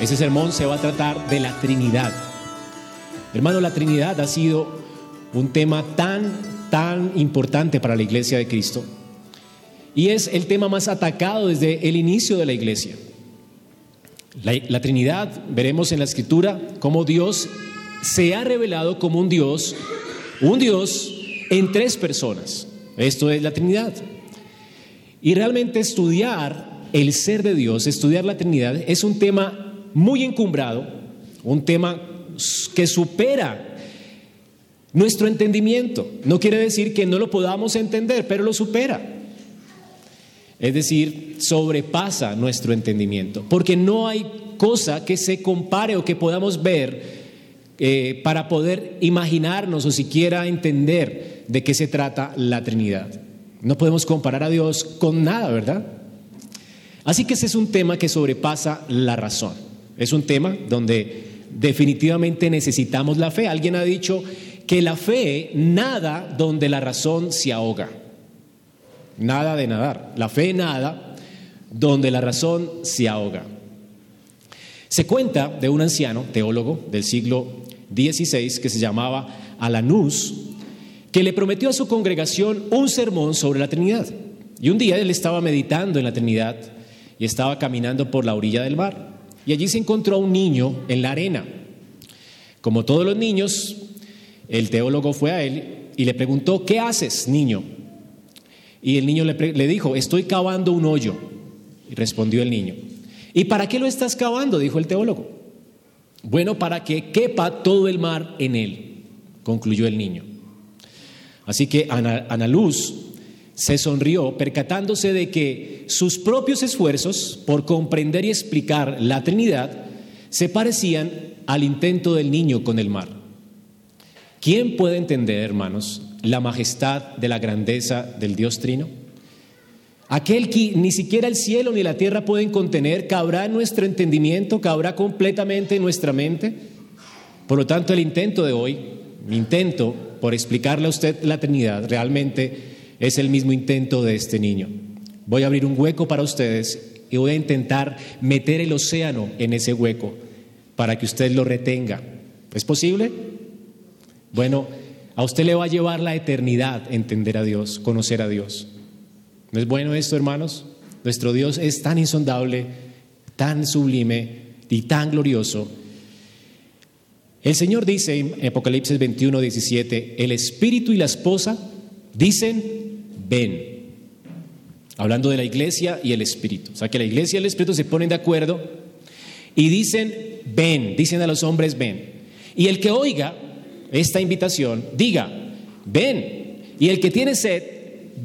Ese sermón se va a tratar de la Trinidad. Hermano, la Trinidad ha sido un tema tan, tan importante para la iglesia de Cristo. Y es el tema más atacado desde el inicio de la iglesia. La, Trinidad, veremos en la escritura cómo Dios se ha revelado como un Dios, un Dios en tres personas. Esto es la Trinidad. Y realmente estudiar el ser de Dios, estudiar la Trinidad, es un tema muy encumbrado, un tema que supera nuestro entendimiento. No quiere decir que no lo podamos entender, pero lo supera. Es decir, sobrepasa nuestro entendimiento, porque no hay cosa que se compare o que podamos ver eh, para poder imaginarnos o siquiera entender de qué se trata la Trinidad. No podemos comparar a Dios con nada, ¿verdad? Así que ese es un tema que sobrepasa la razón. Es un tema donde definitivamente necesitamos la fe. Alguien ha dicho que la fe nada donde la razón se ahoga. Nada de nadar. La fe nada donde la razón se ahoga. Se cuenta de un anciano teólogo del siglo XVI que se llamaba Alanús, que le prometió a su congregación un sermón sobre la Trinidad. Y un día él estaba meditando en la Trinidad y estaba caminando por la orilla del mar. Y allí se encontró un niño en la arena. Como todos los niños, el teólogo fue a él y le preguntó, ¿qué haces, niño? Y el niño le, dijo, estoy cavando un hoyo. Y respondió el niño, ¿y para qué lo estás cavando? dijo el teólogo. Bueno, para que quepa todo el mar en él, concluyó el niño. Así que Ana, Ana Luz se sonrió percatándose de que sus propios esfuerzos por comprender y explicar la Trinidad se parecían al intento del niño con el mar. ¿Quién puede entender, hermanos, la majestad de la grandeza del Dios Trino? Aquel que ni siquiera el cielo ni la tierra pueden contener, ¿cabrá en nuestro entendimiento? ¿Cabrá completamente en nuestra mente? Por lo tanto, el intento de hoy, mi intento por explicarle a usted la Trinidad, realmente es el mismo intento de este niño. Voy a abrir un hueco para ustedes y voy a intentar meter el océano en ese hueco para que usted lo retenga. ¿Es posible? Bueno, a usted le va a llevar la eternidad entender a Dios, conocer a Dios. ¿No es bueno esto, hermanos? Nuestro Dios es tan insondable, tan sublime y tan glorioso. El Señor dice en Apocalipsis 21, 17, el Espíritu y la esposa dicen, ven. Hablando de la iglesia y el Espíritu. O sea que la iglesia y el Espíritu se ponen de acuerdo y dicen, ven, dicen a los hombres, ven. Y el que oiga esta invitación, diga, ven. Y el que tiene sed,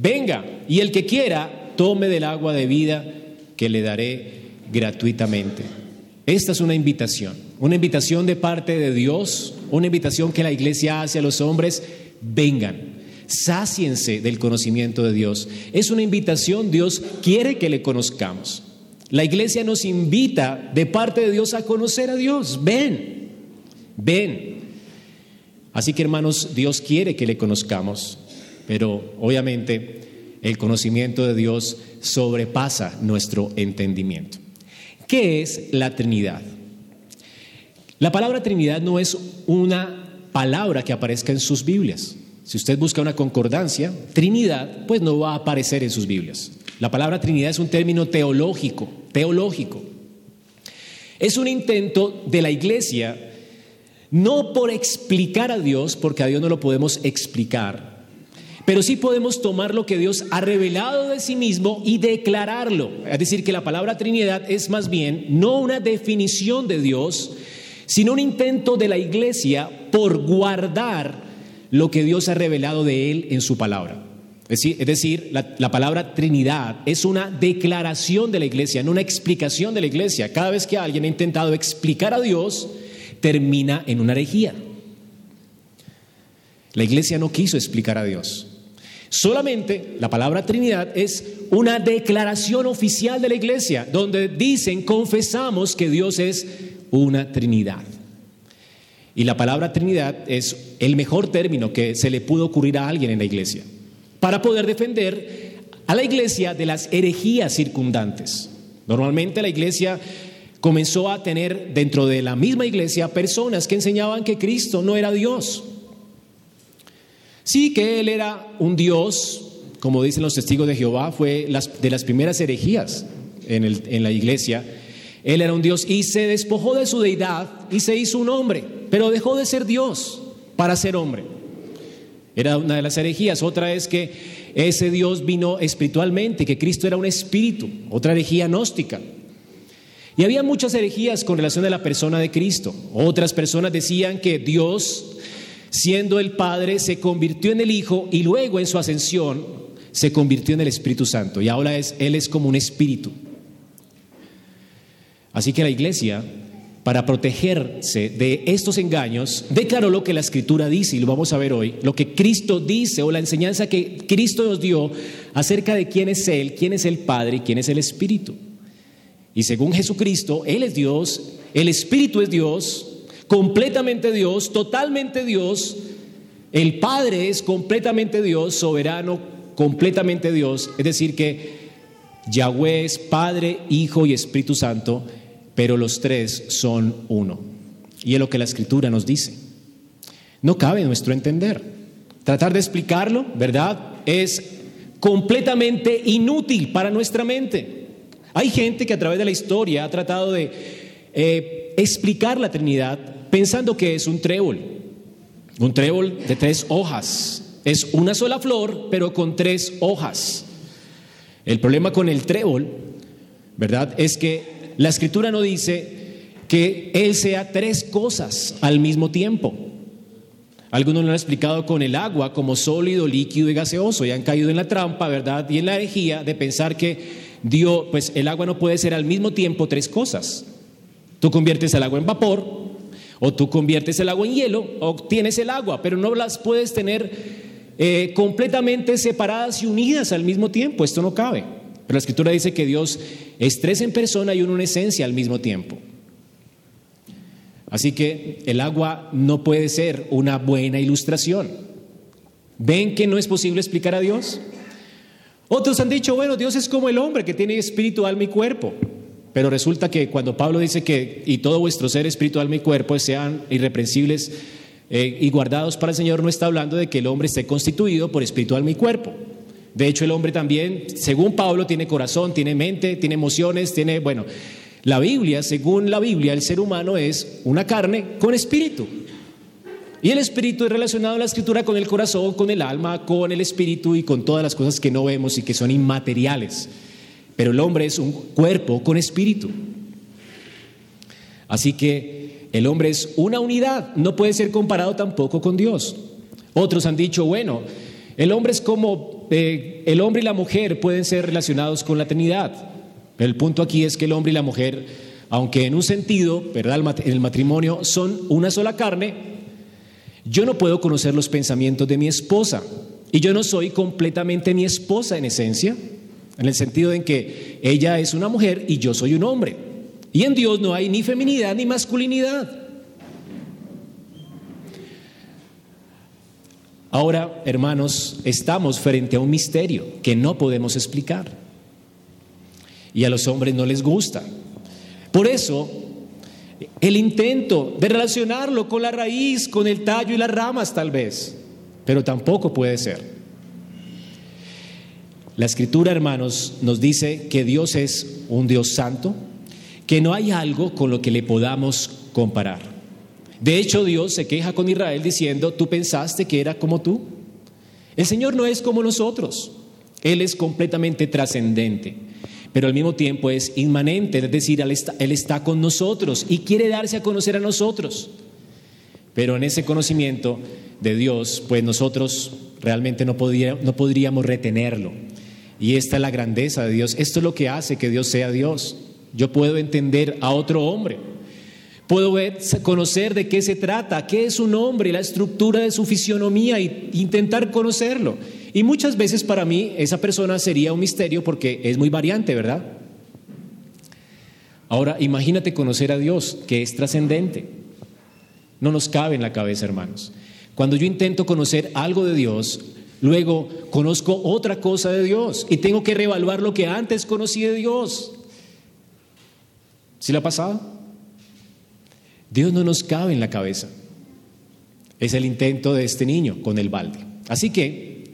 venga. Y el que quiera, tome del agua de vida que le daré gratuitamente. Esta es una invitación, una invitación de parte de Dios, una invitación que la iglesia hace a los hombres, vengan, sáciense del conocimiento de Dios. Es una invitación, Dios quiere que le conozcamos. La iglesia nos invita de parte de Dios a conocer a Dios. Ven, ven. Así que hermanos, Dios quiere que le conozcamos, pero obviamente el conocimiento de Dios sobrepasa nuestro entendimiento. ¿Qué es la Trinidad? La palabra Trinidad no es una palabra que aparezca en sus Biblias. Si usted busca una concordancia, Trinidad, pues no va a aparecer en sus Biblias. La palabra Trinidad es un término teológico, teológico. Es un intento de la iglesia no por explicar a Dios, porque a Dios no lo podemos explicar, pero sí podemos tomar lo que Dios ha revelado de sí mismo y declararlo. Es decir, que la palabra Trinidad es más bien no una definición de Dios, sino un intento de la iglesia por guardar lo que Dios ha revelado de Él en su palabra. Es decir, la, palabra Trinidad es una declaración de la iglesia, no una explicación de la iglesia. Cada vez que alguien ha intentado explicar a Dios, termina en una herejía. La iglesia no quiso explicar a Dios. Solamente la palabra Trinidad es una declaración oficial de la iglesia, donde dicen, confesamos que Dios es una Trinidad. Y la palabra Trinidad es el mejor término que se le pudo ocurrir a alguien en la iglesia para poder defender a la iglesia de las herejías circundantes. Normalmente la iglesia comenzó a tener dentro de la misma iglesia personas que enseñaban que Cristo no era Dios. Sí, que Él era un Dios, como dicen los testigos de Jehová, fue de las primeras herejías en, en la iglesia. Él era un Dios y se despojó de su deidad y se hizo un hombre, pero dejó de ser Dios para ser hombre. Era una de las herejías. Otra es que ese Dios vino espiritualmente, que Cristo era un espíritu. Otra herejía gnóstica. Y había muchas herejías con relación a la persona de Cristo. Otras personas decían que Dios, siendo el Padre, se convirtió en el Hijo y luego en su ascensión se convirtió en el Espíritu Santo. Y ahora es, Él es como un espíritu. Así que la iglesia, para protegerse de estos engaños, declaró lo que la Escritura dice, y lo vamos a ver hoy, lo que Cristo dice o la enseñanza que Cristo nos dio acerca de quién es Él, quién es el Padre y quién es el Espíritu. Y según Jesucristo, Él es Dios, el Espíritu es Dios, completamente Dios, totalmente Dios, el Padre es completamente Dios, soberano, completamente Dios, es decir que Yahweh es Padre, Hijo y Espíritu Santo, pero los tres son uno. Y es lo que la Escritura nos dice. No cabe nuestro entender. Tratar de explicarlo, ¿verdad? Es completamente inútil para nuestra mente. Hay gente que a través de la historia ha tratado de eh, explicar la Trinidad pensando que es un trébol, un trébol de tres hojas. Es una sola flor, pero con tres hojas. El problema con el trébol, ¿verdad? Es que la escritura no dice que él sea tres cosas al mismo tiempo. Algunos lo han explicado con el agua como sólido, líquido y gaseoso y han caído en la trampa, ¿verdad? Y en la herejía de pensar que dio, pues el agua no puede ser al mismo tiempo tres cosas. Tú conviertes el agua en vapor, o tú conviertes el agua en hielo, o tienes el agua, pero no las puedes tener eh, completamente separadas y unidas al mismo tiempo. Esto no cabe. Pero la escritura dice que Dios es tres en persona y uno en esencia al mismo tiempo. Así que el agua no puede ser una buena ilustración. ¿Ven que no es posible explicar a Dios? Otros han dicho, bueno, Dios es como el hombre que tiene espíritu, alma y cuerpo. Pero resulta que cuando Pablo dice que y todo vuestro ser, espíritu, alma y cuerpo sean irreprensibles eh, y guardados para el Señor, no está hablando de que el hombre esté constituido por espíritu, alma y cuerpo. De hecho, el hombre también, según Pablo, tiene corazón, tiene mente, tiene emociones, tiene, bueno, la Biblia, según la Biblia, el ser humano es una carne con espíritu. Y el espíritu es relacionado a la escritura con el corazón, con el alma, con el espíritu y con todas las cosas que no vemos y que son inmateriales. Pero el hombre es un cuerpo con espíritu. Así que el hombre es una unidad, no puede ser comparado tampoco con Dios. Otros han dicho, bueno, el hombre es como eh, el hombre y la mujer pueden ser relacionados con la Trinidad. El punto aquí es que el hombre y la mujer, aunque en un sentido, ¿verdad? En el matrimonio son una sola carne, yo no puedo conocer los pensamientos de mi esposa y yo no soy completamente mi esposa en esencia, en el sentido en que ella es una mujer y yo soy un hombre. Y en Dios no hay ni feminidad ni masculinidad. Ahora, hermanos, estamos frente a un misterio que no podemos explicar. Y a los hombres no les gusta. Por eso, el intento de relacionarlo con la raíz, con el tallo y las ramas tal vez, pero tampoco puede ser. La escritura, hermanos, nos dice que Dios es un Dios santo, que no hay algo con lo que le podamos comparar. De hecho, Dios se queja con Israel diciendo, tú pensaste que era como tú. El Señor no es como nosotros, Él es completamente trascendente pero al mismo tiempo es inmanente, es decir, Él está, con nosotros y quiere darse a conocer a nosotros. Pero en ese conocimiento de Dios, pues nosotros realmente no, no podríamos retenerlo. Y esta es la grandeza de Dios. Esto es lo que hace que Dios sea Dios. Yo puedo entender a otro hombre. Puedo ver, conocer de qué se trata, qué es un hombre, la estructura de su fisionomía e intentar conocerlo. Y muchas veces para mí esa persona sería un misterio porque es muy variante, ¿verdad? Ahora, imagínate conocer a Dios, que es trascendente. No nos cabe en la cabeza, hermanos. Cuando yo intento conocer algo de Dios, luego conozco otra cosa de Dios y tengo que reevaluar lo que antes conocí de Dios. ¿Sí le ha pasado? Dios no nos cabe en la cabeza. Es el intento de este niño con el balde. Así que,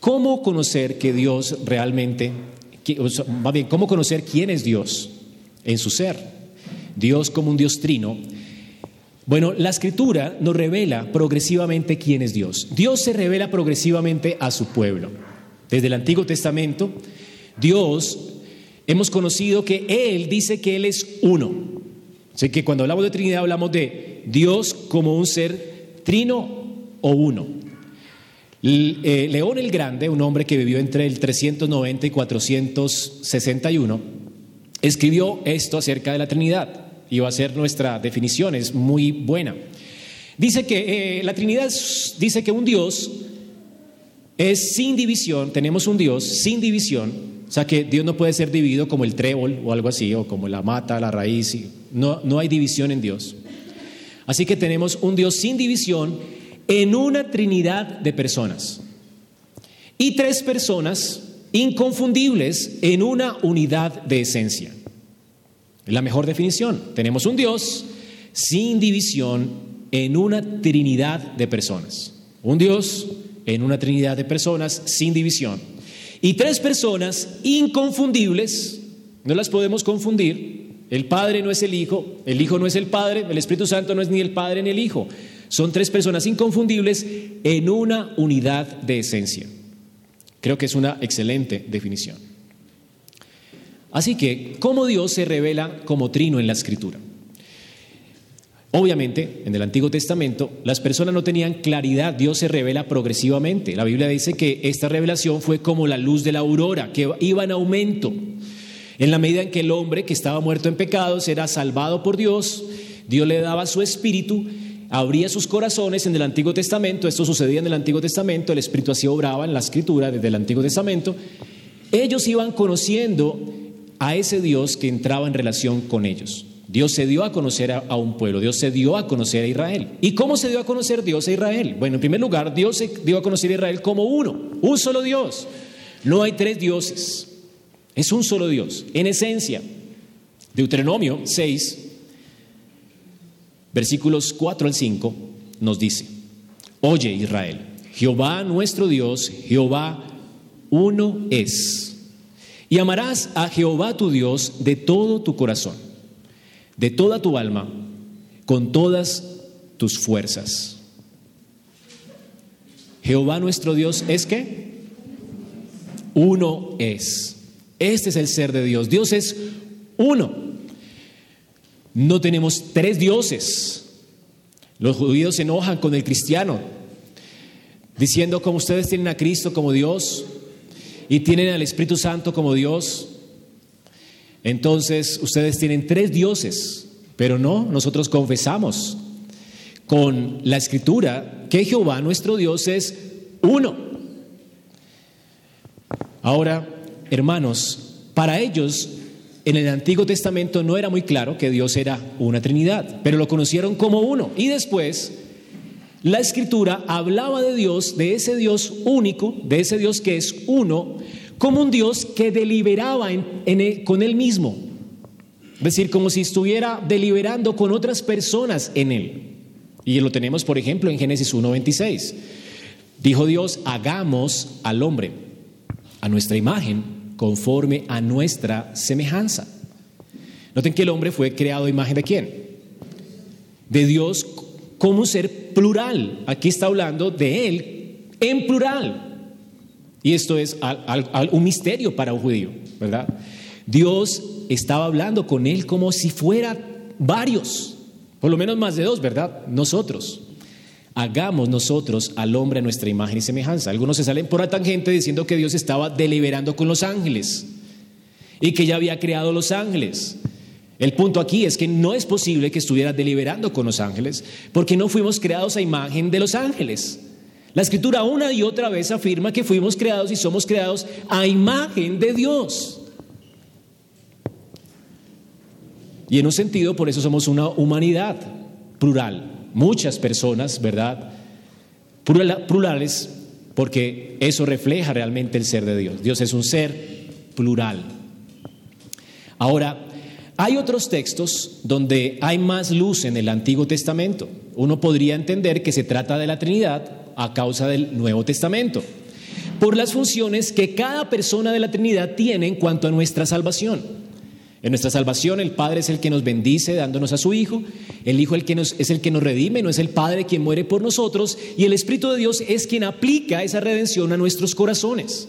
¿cómo conocer que Dios realmente, va bien, cómo conocer quién es Dios en su ser? Dios como un Dios trino. Bueno, la escritura nos revela progresivamente quién es Dios. Dios se revela progresivamente a su pueblo. Desde el Antiguo Testamento, Dios hemos conocido que Él dice que Él es uno. Así que cuando hablamos de Trinidad hablamos de Dios como un ser trino o uno. Eh, León el Grande, un hombre que vivió entre el 390 y 461, escribió esto acerca de la Trinidad y va a ser nuestra definición, es muy buena. Dice que eh, la Trinidad dice que un Dios es sin división, tenemos un Dios sin división, o sea que Dios no puede ser dividido como el trébol o algo así, o como la mata, la raíz, no, no hay división en Dios. Así que tenemos un Dios sin división en una trinidad de personas y tres personas inconfundibles en una unidad de esencia. La mejor definición, tenemos un Dios sin división en una trinidad de personas. Un Dios en una trinidad de personas sin división. Y tres personas inconfundibles, no las podemos confundir. El Padre no es el Hijo, el Hijo no es el Padre, el Espíritu Santo no es ni el Padre ni el Hijo. Son tres personas inconfundibles en una unidad de esencia. Creo que es una excelente definición. Así que, ¿cómo Dios se revela como trino en la Escritura? Obviamente, en el Antiguo Testamento, las personas no tenían claridad, Dios se revela progresivamente. La Biblia dice que esta revelación fue como la luz de la aurora, que iba en aumento. En la medida en que el hombre que estaba muerto en pecados era salvado por Dios, Dios le daba su espíritu, abría sus corazones en el Antiguo Testamento, esto sucedía en el Antiguo Testamento, el espíritu así obraba en la escritura desde el Antiguo Testamento, ellos iban conociendo a ese Dios que entraba en relación con ellos. Dios se dio a conocer a, un pueblo, Dios se dio a conocer a Israel. ¿Y cómo se dio a conocer Dios a Israel? Bueno, en primer lugar, Dios se dio a conocer a Israel como uno, un solo Dios. No hay tres dioses, es un solo Dios, en esencia. Deuteronomio 6, versículos 4 al 5, nos dice, Oye Israel, Jehová nuestro Dios, Jehová uno es. Y amarás a Jehová tu Dios de todo tu corazón de toda tu alma, con todas tus fuerzas. Jehová nuestro Dios es que uno es. Este es el ser de Dios. Dios es uno. No tenemos tres dioses. Los judíos se enojan con el cristiano, diciendo como ustedes tienen a Cristo como Dios y tienen al Espíritu Santo como Dios, entonces ustedes tienen tres dioses, pero no, nosotros confesamos con la escritura que Jehová nuestro Dios es uno. Ahora, hermanos, para ellos en el Antiguo Testamento no era muy claro que Dios era una Trinidad, pero lo conocieron como uno. Y después la escritura hablaba de Dios, de ese Dios único, de ese Dios que es uno, como un Dios que deliberaba con él mismo. Es decir, como si estuviera deliberando con otras personas en él. Y lo tenemos, por ejemplo, en Génesis 1.26. Dijo Dios, hagamos al hombre a nuestra imagen, conforme a nuestra semejanza. Noten que el hombre fue creado a imagen de quién? De Dios como un ser plural. Aquí está hablando de él en plural. Y esto es un misterio para un judío, ¿verdad? Dios estaba hablando con él como si fuera varios, por lo menos más de dos, ¿verdad? Nosotros. Hagamos nosotros al hombre a nuestra imagen y semejanza. Algunos se salen por la tangente diciendo que Dios estaba deliberando con los ángeles y que ya había creado los ángeles. El punto aquí es que no es posible que estuviera deliberando con los ángeles porque no fuimos creados a imagen de los ángeles. La escritura una y otra vez afirma que fuimos creados y somos creados a imagen de Dios. Y en un sentido, por eso somos una humanidad plural. Muchas personas, ¿verdad? Plurales, porque eso refleja realmente el ser de Dios. Dios es un ser plural. Ahora, Hay otros textos donde hay más luz en el Antiguo Testamento. Uno podría entender que se trata de la Trinidad a causa del Nuevo Testamento, por las funciones que cada persona de la Trinidad tiene en cuanto a nuestra salvación. En nuestra salvación el Padre es el que nos bendice dándonos a su Hijo, el Hijo el que nos, es el que nos redime, no es el Padre quien muere por nosotros, y el Espíritu de Dios es quien aplica esa redención a nuestros corazones.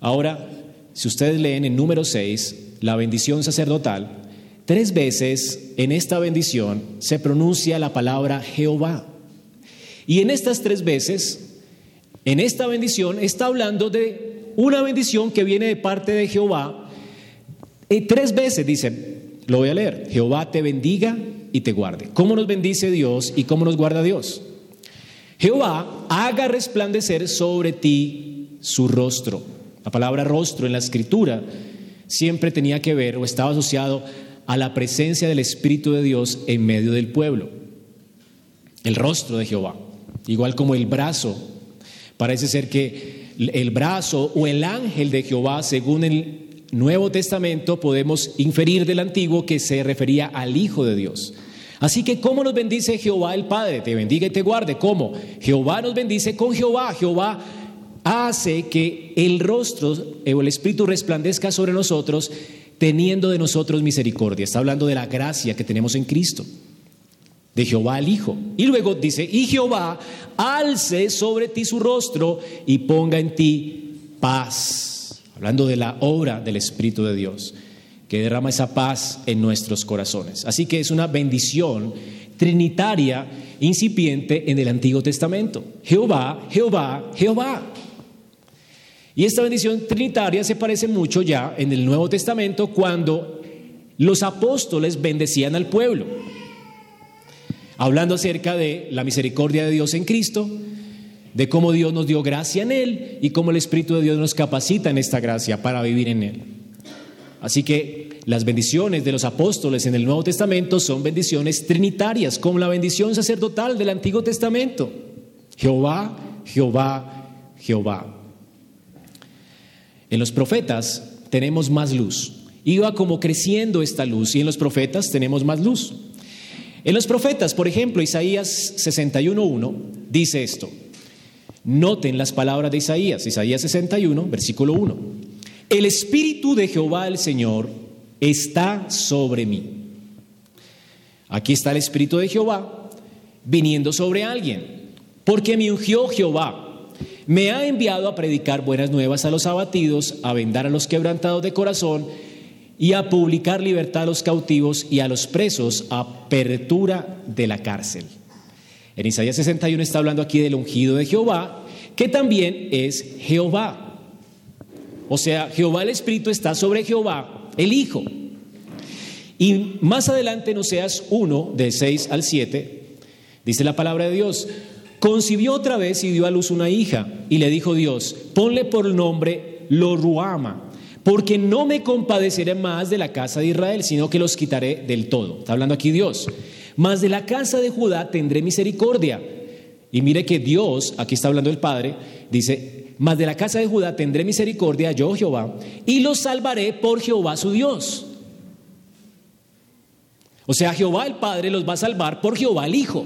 Ahora, si ustedes leen en número 6, la bendición sacerdotal, tres veces en esta bendición se pronuncia la palabra Jehová. Y en estas tres veces, en esta bendición, está hablando de una bendición que viene de parte de Jehová. Y tres veces dice, lo voy a leer, Jehová te bendiga y te guarde. ¿Cómo nos bendice Dios y cómo nos guarda Dios? Jehová haga resplandecer sobre ti su rostro. La palabra rostro en la escritura siempre tenía que ver o estaba asociado a la presencia del Espíritu de Dios en medio del pueblo. El rostro de Jehová, igual como el brazo. Parece ser que el brazo o el ángel de Jehová, según el Nuevo Testamento, podemos inferir del Antiguo que se refería al Hijo de Dios. Así que, ¿cómo nos bendice Jehová el Padre? Te bendiga y te guarde. ¿Cómo? Jehová nos bendice con Jehová. Jehová hace que el rostro o el Espíritu resplandezca sobre nosotros, teniendo de nosotros misericordia. Está hablando de la gracia que tenemos en Cristo, de Jehová el Hijo. Y luego dice, y Jehová alce sobre ti su rostro y ponga en ti paz. Hablando de la obra del Espíritu de Dios, que derrama esa paz en nuestros corazones. Así que es una bendición trinitaria incipiente en el Antiguo Testamento. Jehová, Jehová, Jehová. Y esta bendición trinitaria se parece mucho ya en el Nuevo Testamento cuando los apóstoles bendecían al pueblo, hablando acerca de la misericordia de Dios en Cristo, de cómo Dios nos dio gracia en Él y cómo el Espíritu de Dios nos capacita en esta gracia para vivir en Él. Así que las bendiciones de los apóstoles en el Nuevo Testamento son bendiciones trinitarias, como la bendición sacerdotal del Antiguo Testamento. Jehová, Jehová, Jehová. En los profetas tenemos más luz. Iba como creciendo esta luz y en los profetas tenemos más luz. En los profetas, por ejemplo, Isaías 61.1 dice esto. Noten las palabras de Isaías, Isaías 61, versículo 1. El Espíritu de Jehová el Señor está sobre mí. Aquí está el Espíritu de Jehová viniendo sobre alguien, porque me ungió Jehová me ha enviado a predicar buenas nuevas a los abatidos, a vendar a los quebrantados de corazón y a publicar libertad a los cautivos y a los presos, apertura de la cárcel. En Isaías 61 está hablando aquí del ungido de Jehová, que también es Jehová. O sea, Jehová el Espíritu está sobre Jehová, el Hijo. Y más adelante en Oseas 1, del 6 al 7, dice la palabra de Dios, Concibió otra vez y dio a luz una hija, y le dijo Dios, ponle por nombre Loruama, porque no me compadeceré más de la casa de Israel, sino que los quitaré del todo. Está hablando aquí Dios. Mas de la casa de Judá tendré misericordia. Y mire que Dios, aquí está hablando el Padre, dice, mas de la casa de Judá tendré misericordia yo Jehová, y los salvaré por Jehová su Dios. O sea, Jehová el Padre los va a salvar por Jehová el Hijo.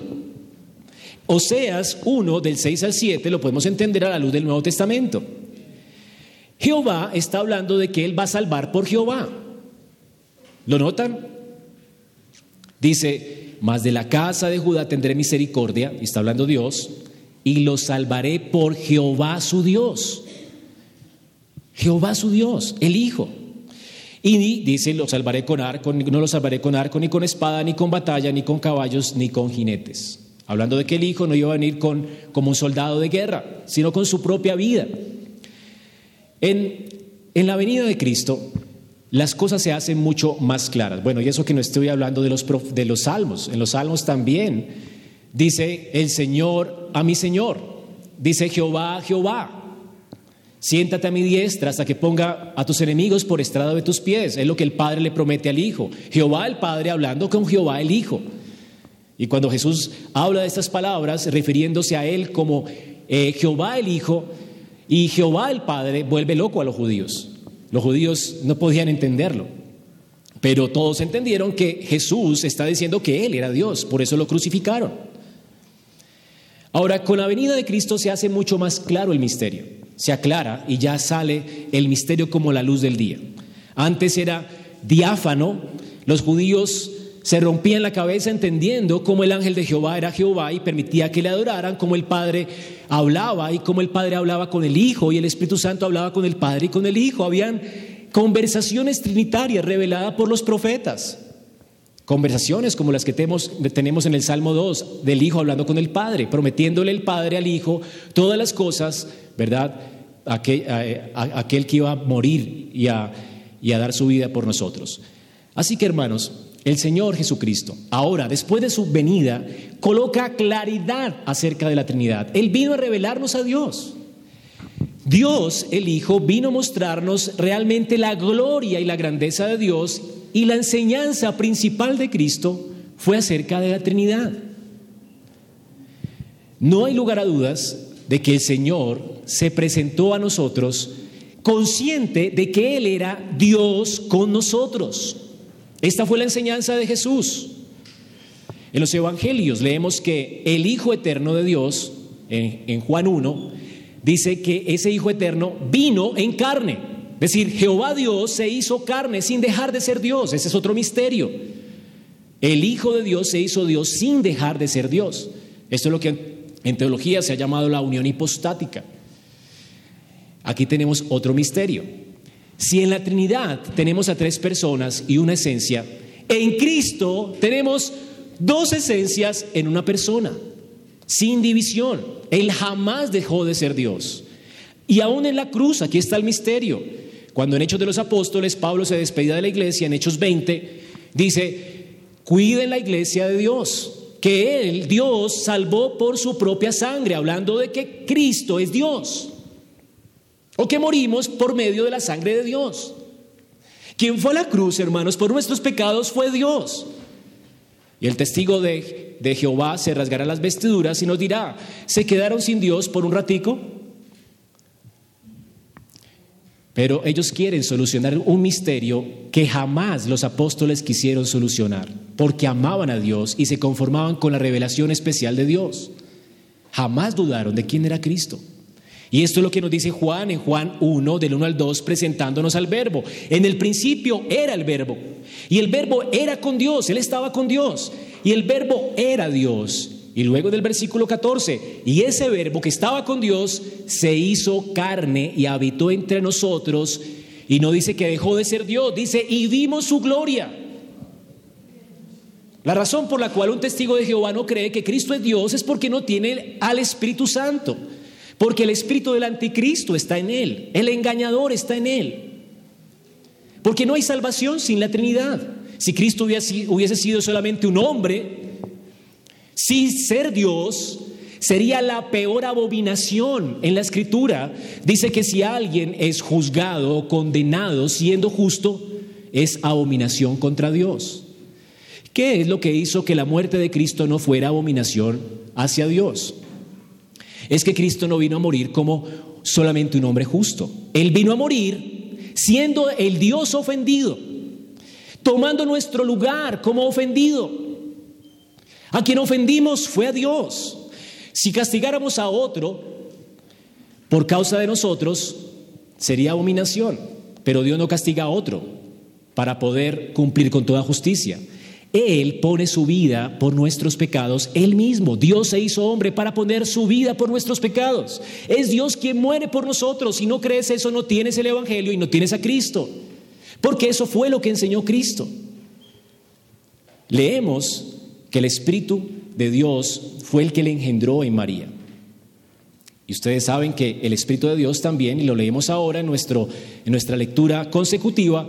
Oseas 1 del 6 al 7 lo podemos entender a la luz del Nuevo Testamento. Jehová está hablando de que Él va a salvar por Jehová. ¿Lo notan? Dice, mas de la casa de Judá tendré misericordia, y está hablando Dios, y lo salvaré por Jehová su Dios. Jehová su Dios, el Hijo. Y dice, lo salvaré con arco, no lo salvaré con arco, ni con espada, ni con batalla, ni con caballos, ni con jinetes. Hablando de que el Hijo no iba a venir con, como un soldado de guerra, sino con su propia vida. En, en la venida de Cristo, las cosas se hacen mucho más claras. Bueno, y eso que no estoy hablando de los, de los salmos. En los salmos también dice el Señor a mi Señor. Dice Jehová, Jehová. Siéntate a mi diestra hasta que ponga a tus enemigos por estrado de tus pies. Es lo que el Padre le promete al Hijo. Jehová el Padre hablando con Jehová el Hijo. Y cuando Jesús habla de estas palabras, refiriéndose a Él como eh, Jehová el Hijo y Jehová el Padre, vuelve loco a los judíos. Los judíos no podían entenderlo. Pero todos entendieron que Jesús está diciendo que Él era Dios, por eso lo crucificaron. Ahora, con la venida de Cristo se hace mucho más claro el misterio, se aclara y ya sale el misterio como la luz del día. Antes era diáfano, los judíos se rompían la cabeza entendiendo cómo el ángel de Jehová era Jehová y permitía que le adoraran, como el Padre hablaba y cómo el Padre hablaba con el Hijo y el Espíritu Santo hablaba con el Padre y con el Hijo. Habían conversaciones trinitarias reveladas por los profetas. Conversaciones como las que tenemos, tenemos en el Salmo 2, del Hijo hablando con el Padre, prometiéndole el Padre al Hijo todas las cosas, ¿verdad? Aquel, aquel que iba a morir y a, y a dar su vida por nosotros. Así que hermanos, el Señor Jesucristo, ahora, después de su venida, coloca claridad acerca de la Trinidad. Él vino a revelarnos a Dios. Dios, el Hijo, vino a mostrarnos realmente la gloria y la grandeza de Dios y la enseñanza principal de Cristo fue acerca de la Trinidad. No hay lugar a dudas de que el Señor se presentó a nosotros consciente de que Él era Dios con nosotros. Esta fue la enseñanza de Jesús. En los evangelios leemos que el Hijo Eterno de Dios, en, Juan 1, dice que ese Hijo Eterno vino en carne. Es decir, Jehová Dios se hizo carne sin dejar de ser Dios. Ese es otro misterio. El Hijo de Dios se hizo Dios sin dejar de ser Dios. Esto es lo que en teología se ha llamado la unión hipostática. Aquí tenemos otro misterio. Si en la Trinidad tenemos a tres personas y una esencia, en Cristo tenemos dos esencias en una persona, sin división. Él jamás dejó de ser Dios. Y aún en la cruz, aquí está el misterio. Cuando en Hechos de los Apóstoles Pablo se despedía de la iglesia, en Hechos 20, dice, cuiden la iglesia de Dios, que Él, Dios, salvó por su propia sangre, hablando de que Cristo es Dios o que morimos por medio de la sangre de Dios. Quien fue a la cruz, hermanos, por nuestros pecados fue Dios. Y el testigo de, de Jehová se rasgará las vestiduras y nos dirá, ¿se quedaron sin Dios por un ratico? Pero ellos quieren solucionar un misterio que jamás los apóstoles quisieron solucionar, porque amaban a Dios y se conformaban con la revelación especial de Dios. Jamás dudaron de quién era Cristo. Y esto es lo que nos dice Juan en Juan 1, del 1 al 2, presentándonos al verbo. En el principio era el verbo. Y el verbo era con Dios, Él estaba con Dios. Y el verbo era Dios. Y luego del versículo 14, y ese verbo que estaba con Dios se hizo carne y habitó entre nosotros. Y no dice que dejó de ser Dios, dice, y vimos su gloria. La razón por la cual un testigo de Jehová no cree que Cristo es Dios es porque no tiene al Espíritu Santo. Porque el espíritu del anticristo está en él, el engañador está en él. Porque no hay salvación sin la Trinidad. Si Cristo hubiese sido solamente un hombre, sin ser Dios, sería la peor abominación en la escritura. Dice que si alguien es juzgado o condenado siendo justo, es abominación contra Dios. ¿Qué es lo que hizo que la muerte de Cristo no fuera abominación hacia Dios? Es que Cristo no vino a morir como solamente un hombre justo. Él vino a morir siendo el Dios ofendido, tomando nuestro lugar como ofendido. A quien ofendimos fue a Dios. Si castigáramos a otro por causa de nosotros, sería abominación. Pero Dios no castiga a otro para poder cumplir con toda justicia. Él pone su vida por nuestros pecados, Él mismo. Dios se hizo hombre para poner su vida por nuestros pecados. Es Dios quien muere por nosotros. Si no crees eso, no tienes el Evangelio y no tienes a Cristo. Porque eso fue lo que enseñó Cristo. Leemos que el Espíritu de Dios fue el que le engendró en María. Y ustedes saben que el Espíritu de Dios también, y lo leemos ahora en, nuestro, en nuestra lectura consecutiva,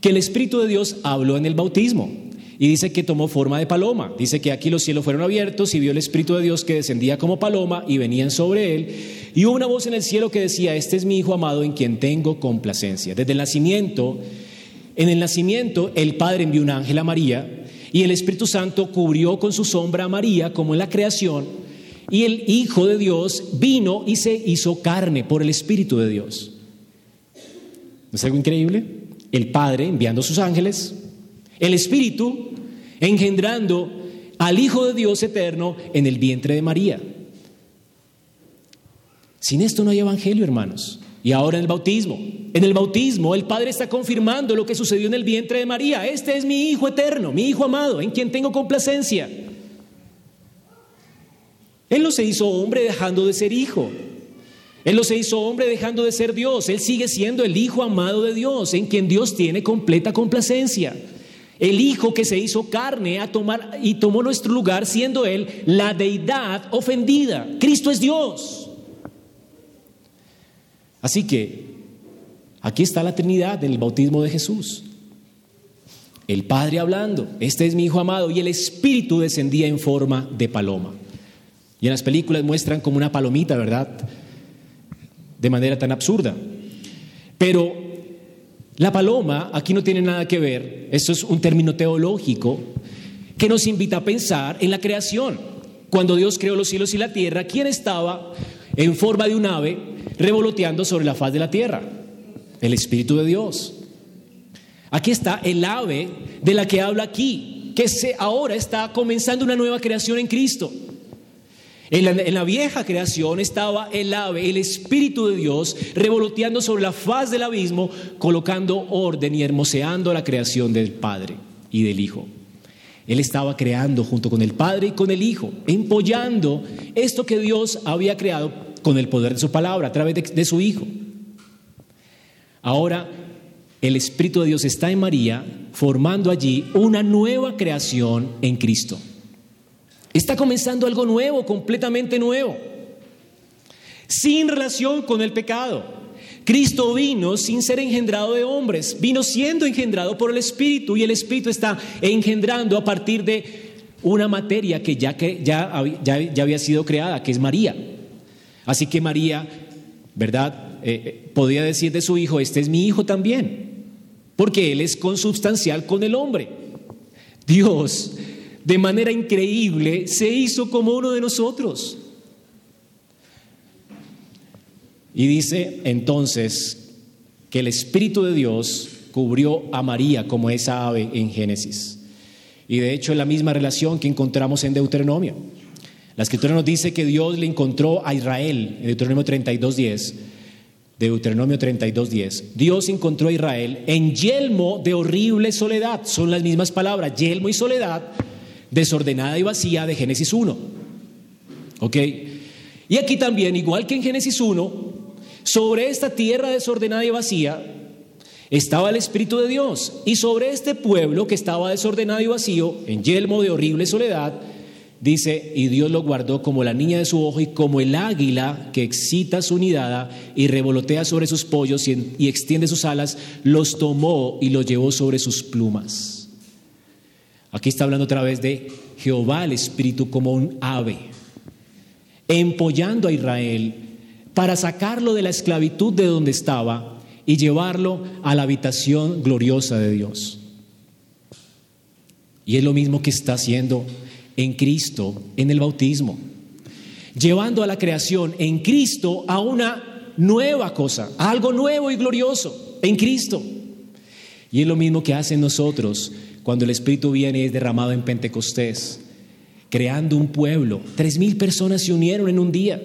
que el Espíritu de Dios habló en el bautismo. Y dice que tomó forma de paloma. Dice que aquí los cielos fueron abiertos y vio el Espíritu de Dios que descendía como paloma y venían sobre él. Y hubo una voz en el cielo que decía, este es mi Hijo amado en quien tengo complacencia. Desde el nacimiento, en el nacimiento, el Padre envió un ángel a María y el Espíritu Santo cubrió con su sombra a María como en la creación. Y el Hijo de Dios vino y se hizo carne por el Espíritu de Dios. ¿No es algo increíble? El Padre enviando sus ángeles El Espíritu engendrando al Hijo de Dios eterno en el vientre de María. Sin esto no hay evangelio, hermanos. Y ahora en el bautismo. En el bautismo el Padre está confirmando lo que sucedió en el vientre de María. Este es mi Hijo eterno, mi Hijo amado, en quien tengo complacencia. Él no se hizo hombre dejando de ser hijo. Él no se hizo hombre dejando de ser Dios. Él sigue siendo el Hijo amado de Dios, en quien Dios tiene completa complacencia. El Hijo que se hizo carne a tomar y tomó nuestro lugar, siendo Él la deidad ofendida. Cristo es Dios. Así que aquí está la Trinidad en el bautismo de Jesús. El Padre hablando, este es mi Hijo amado, y el Espíritu descendía en forma de paloma. Y en las películas muestran como una palomita, ¿verdad? De manera tan absurda. Pero la paloma aquí no tiene nada que ver, esto es un término teológico que nos invita a pensar en la creación. Cuando Dios creó los cielos y la tierra, ¿quién estaba en forma de un ave revoloteando sobre la faz de la tierra? El Espíritu de Dios. Aquí está el ave de la que habla aquí, que se, ahora está comenzando una nueva creación en Cristo. En la, vieja creación estaba el ave, el Espíritu de Dios, revoloteando sobre la faz del abismo, colocando orden y hermoseando la creación del Padre y del Hijo. Él estaba creando junto con el Padre y con el Hijo, empollando esto que Dios había creado con el poder de su palabra, a través de su Hijo. Ahora, el Espíritu de Dios está en María, formando allí una nueva creación en Cristo. Está comenzando algo nuevo, completamente nuevo, sin relación con el pecado. Cristo vino sin ser engendrado de hombres, vino siendo engendrado por el Espíritu y el Espíritu está engendrando a partir de una materia que ya, que ya, ya, ya había sido creada, que es María. Así que María, ¿verdad? Eh, podía decir de su hijo, este es mi hijo también, porque él es consubstancial con el hombre. Dios, de manera increíble, se hizo como uno de nosotros. Y dice entonces que el Espíritu de Dios cubrió a María como esa ave en Génesis. Y de hecho es la misma relación que encontramos en Deuteronomio. La escritura nos dice que Dios le encontró a Israel en Deuteronomio 32.10. Deuteronomio 32.10. Dios encontró a Israel en yelmo de horrible soledad. Son las mismas palabras, yelmo y soledad, desordenada y vacía de Génesis 1. ¿Ok? Y aquí también, igual que en Génesis 1, sobre esta tierra desordenada y vacía estaba el Espíritu de Dios. Y sobre este pueblo que estaba desordenado y vacío, en yelmo de horrible soledad, dice, y Dios lo guardó como la niña de su ojo y como el águila que excita su nidada y revolotea sobre sus pollos y, y extiende sus alas, los tomó y los llevó sobre sus plumas. Aquí está hablando otra vez de Jehová el Espíritu como un ave, empollando a Israel para sacarlo de la esclavitud de donde estaba y llevarlo a la habitación gloriosa de Dios. Y es lo mismo que está haciendo en Cristo en el bautismo, llevando a la creación en Cristo a una nueva cosa, a algo nuevo y glorioso en Cristo. Y es lo mismo que hace nosotros cuando el Espíritu viene es derramado en Pentecostés, creando un pueblo. Tres mil personas se unieron en un día.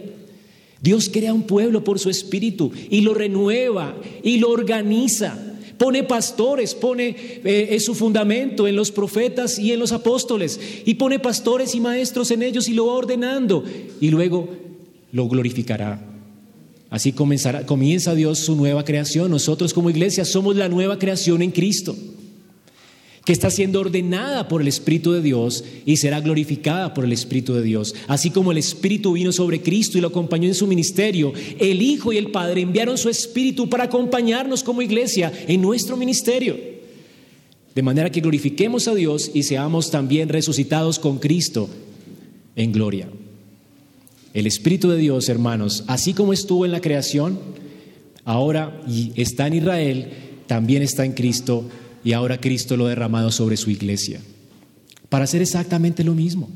Dios crea un pueblo por su espíritu y lo renueva y lo organiza. Pone pastores, pone eh, su fundamento en los profetas y en los apóstoles y pone pastores y maestros en ellos y lo va ordenando y luego lo glorificará. Así comenzará, comienza Dios su nueva creación. Nosotros como iglesia somos la nueva creación en Cristo que está siendo ordenada por el Espíritu de Dios y será glorificada por el Espíritu de Dios. Así como el Espíritu vino sobre Cristo y lo acompañó en su ministerio, el Hijo y el Padre enviaron su Espíritu para acompañarnos como iglesia en nuestro ministerio. De manera que glorifiquemos a Dios y seamos también resucitados con Cristo en gloria. El Espíritu de Dios, hermanos, así como estuvo en la creación, ahora y está en Israel, también está en Cristo y ahora Cristo lo ha derramado sobre su iglesia para hacer exactamente lo mismo.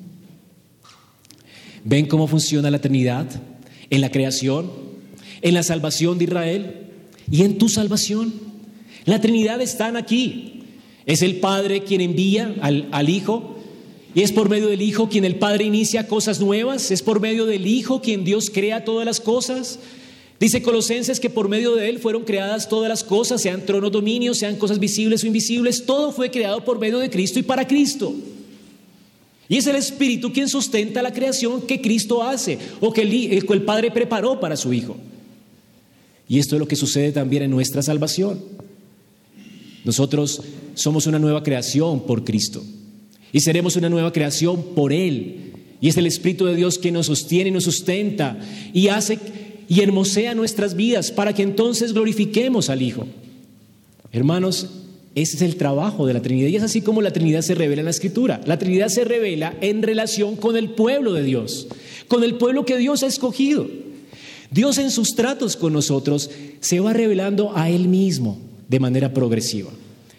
¿Ven cómo funciona la Trinidad en la creación, en la salvación de Israel y en tu salvación? La Trinidad están aquí. Es el Padre quien envía al, al Hijo y es por medio del Hijo quien el Padre inicia cosas nuevas, es por medio del Hijo quien Dios crea todas las cosas. Dice Colosenses que por medio de Él fueron creadas todas las cosas, sean tronos, dominios, sean cosas visibles o invisibles, todo fue creado por medio de Cristo y para Cristo. Y es el Espíritu quien sustenta la creación que Cristo hace o que el, el Padre preparó para su Hijo. Y esto es lo que sucede también en nuestra salvación. Nosotros somos una nueva creación por Cristo y seremos una nueva creación por Él. Y es el Espíritu de Dios que nos sostiene y nos sustenta y hace y hermosea nuestras vidas para que entonces glorifiquemos al Hijo. Hermanos, ese es el trabajo de la Trinidad y es así como la Trinidad se revela en la Escritura. La Trinidad se revela en relación con el pueblo de Dios, con el pueblo que Dios ha escogido. Dios en sus tratos con nosotros se va revelando a Él mismo de manera progresiva.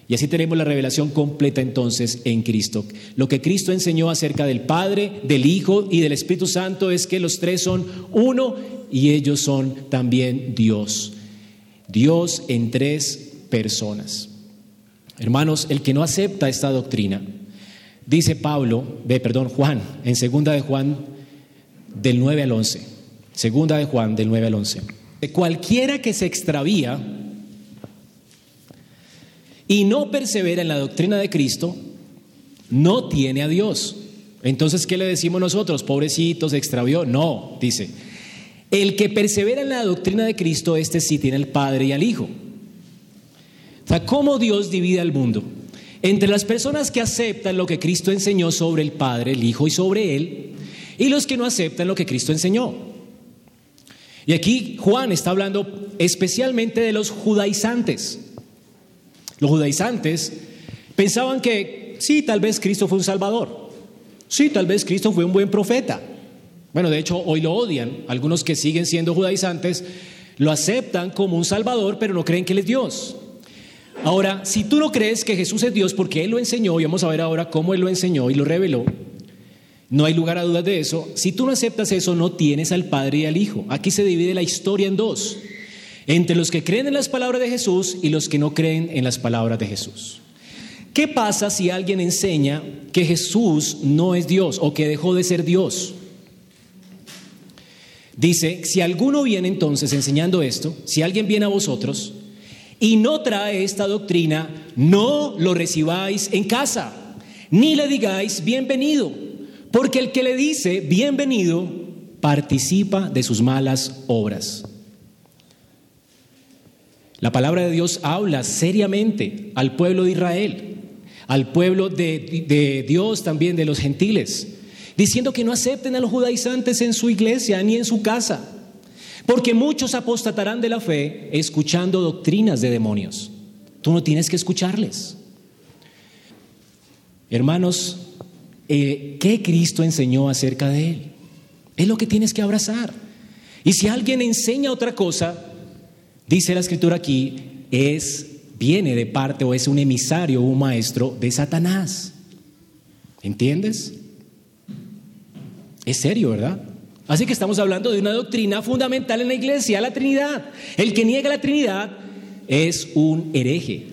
Y así tenemos la revelación completa entonces en Cristo. Lo que Cristo enseñó acerca del Padre, del Hijo y del Espíritu Santo es que los tres son uno y ellos son también Dios. Dios en tres personas. Hermanos, el que no acepta esta doctrina, dice Pablo, ve, perdón, Juan, en segunda de Juan del 9 al 11. Segunda de Juan del 9 al 11. Cualquiera que se extravía y no persevera en la doctrina de Cristo, no tiene a Dios. Entonces, ¿qué le decimos nosotros? Pobrecitos, extravió. No, dice, el que persevera en la doctrina de Cristo, este sí tiene al Padre y al Hijo. O sea, ¿cómo Dios divide al mundo? Entre las personas que aceptan lo que Cristo enseñó sobre el Padre, el Hijo y sobre Él, y los que no aceptan lo que Cristo enseñó. Y aquí Juan está hablando especialmente de los judaizantes. Los judaizantes pensaban que sí, tal vez Cristo fue un salvador. Sí, tal vez Cristo fue un buen profeta. Bueno, de hecho, hoy lo odian. Algunos que siguen siendo judaizantes lo aceptan como un salvador, pero no creen que Él es Dios. Ahora, si tú no crees que Jesús es Dios porque Él lo enseñó, y vamos a ver ahora cómo Él lo enseñó y lo reveló, no hay lugar a dudas de eso. Si tú no aceptas eso, no tienes al Padre y al Hijo. Aquí se divide la historia en dos entre los que creen en las palabras de Jesús y los que no creen en las palabras de Jesús. ¿Qué pasa si alguien enseña que Jesús no es Dios o que dejó de ser Dios? Dice, si alguno viene entonces enseñando esto, si alguien viene a vosotros y no trae esta doctrina, no lo recibáis en casa, ni le digáis bienvenido, porque el que le dice bienvenido participa de sus malas obras. La palabra de Dios habla seriamente al pueblo de Israel, al pueblo de, Dios también, de los gentiles, diciendo que no acepten a los judaizantes en su iglesia ni en su casa, porque muchos apostatarán de la fe escuchando doctrinas de demonios. Tú no tienes que escucharles. Hermanos, eh, ¿qué Cristo enseñó acerca de Él? Es lo que tienes que abrazar. Y si alguien enseña otra cosa, Dice la escritura aquí, es, viene de parte o es un emisario, un maestro de Satanás. ¿Entiendes? Es serio, ¿verdad? Así que estamos hablando de una doctrina fundamental en la iglesia, la Trinidad. El que niega la Trinidad es un hereje.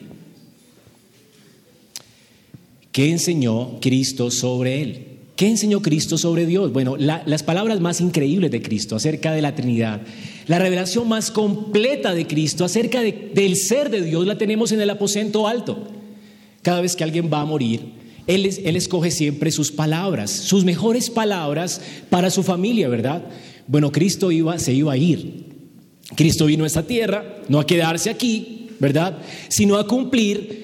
¿Qué enseñó Cristo sobre él? ¿Qué enseñó Cristo sobre Dios? Bueno, las palabras más increíbles de Cristo acerca de la Trinidad, la revelación más completa de Cristo acerca del ser de Dios la tenemos en el aposento alto. Cada vez que alguien va a morir, él, él escoge siempre sus palabras, sus mejores palabras para su familia, ¿verdad? Bueno, Cristo iba, se iba a ir. Cristo vino a esta tierra, no a quedarse aquí, ¿verdad? Sino a cumplir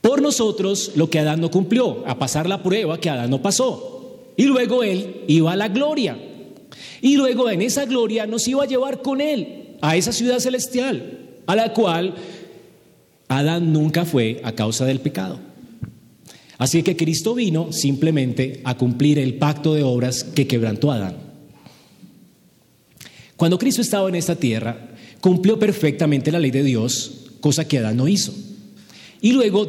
por nosotros lo que Adán no cumplió, a pasar la prueba que Adán no pasó. Y luego él iba a la gloria. Y luego en esa gloria nos iba a llevar con él a esa ciudad celestial, a la cual Adán nunca fue a causa del pecado. Así que Cristo vino simplemente a cumplir el pacto de obras que quebrantó Adán. Cuando Cristo estaba en esta tierra, cumplió perfectamente la ley de Dios, cosa que Adán no hizo y luego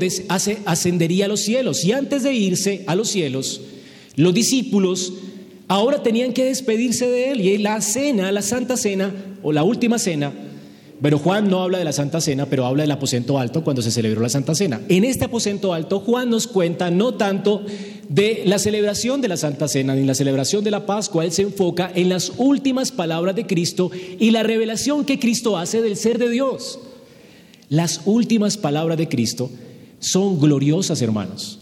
ascendería a los cielos. Y antes de irse a los cielos, los discípulos ahora tenían que despedirse de él. Y la cena, la santa cena o la última cena, Pero Juan no habla de la Santa Cena, pero habla del aposento alto cuando se celebró la Santa Cena. En este aposento alto, Juan nos cuenta no tanto de la celebración de la Santa Cena ni la celebración de la Pascua, él se enfoca en las últimas palabras de Cristo y la revelación que Cristo hace del ser de Dios. Las últimas palabras de Cristo son gloriosas, hermanos.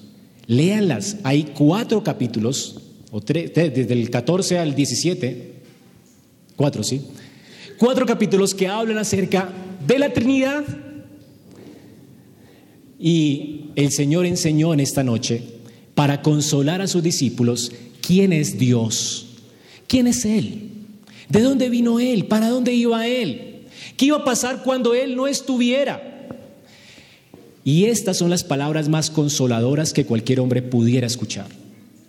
Léanlas. Hay cuatro capítulos, o desde el 14 al 17, cuatro, ¿sí? Cuatro capítulos que hablan acerca de la Trinidad. Y el Señor enseñó en esta noche para consolar a sus discípulos quién es Dios, quién es Él, de dónde vino Él, para dónde iba Él, qué iba a pasar cuando Él no estuviera. Y estas son las palabras más consoladoras que cualquier hombre pudiera escuchar.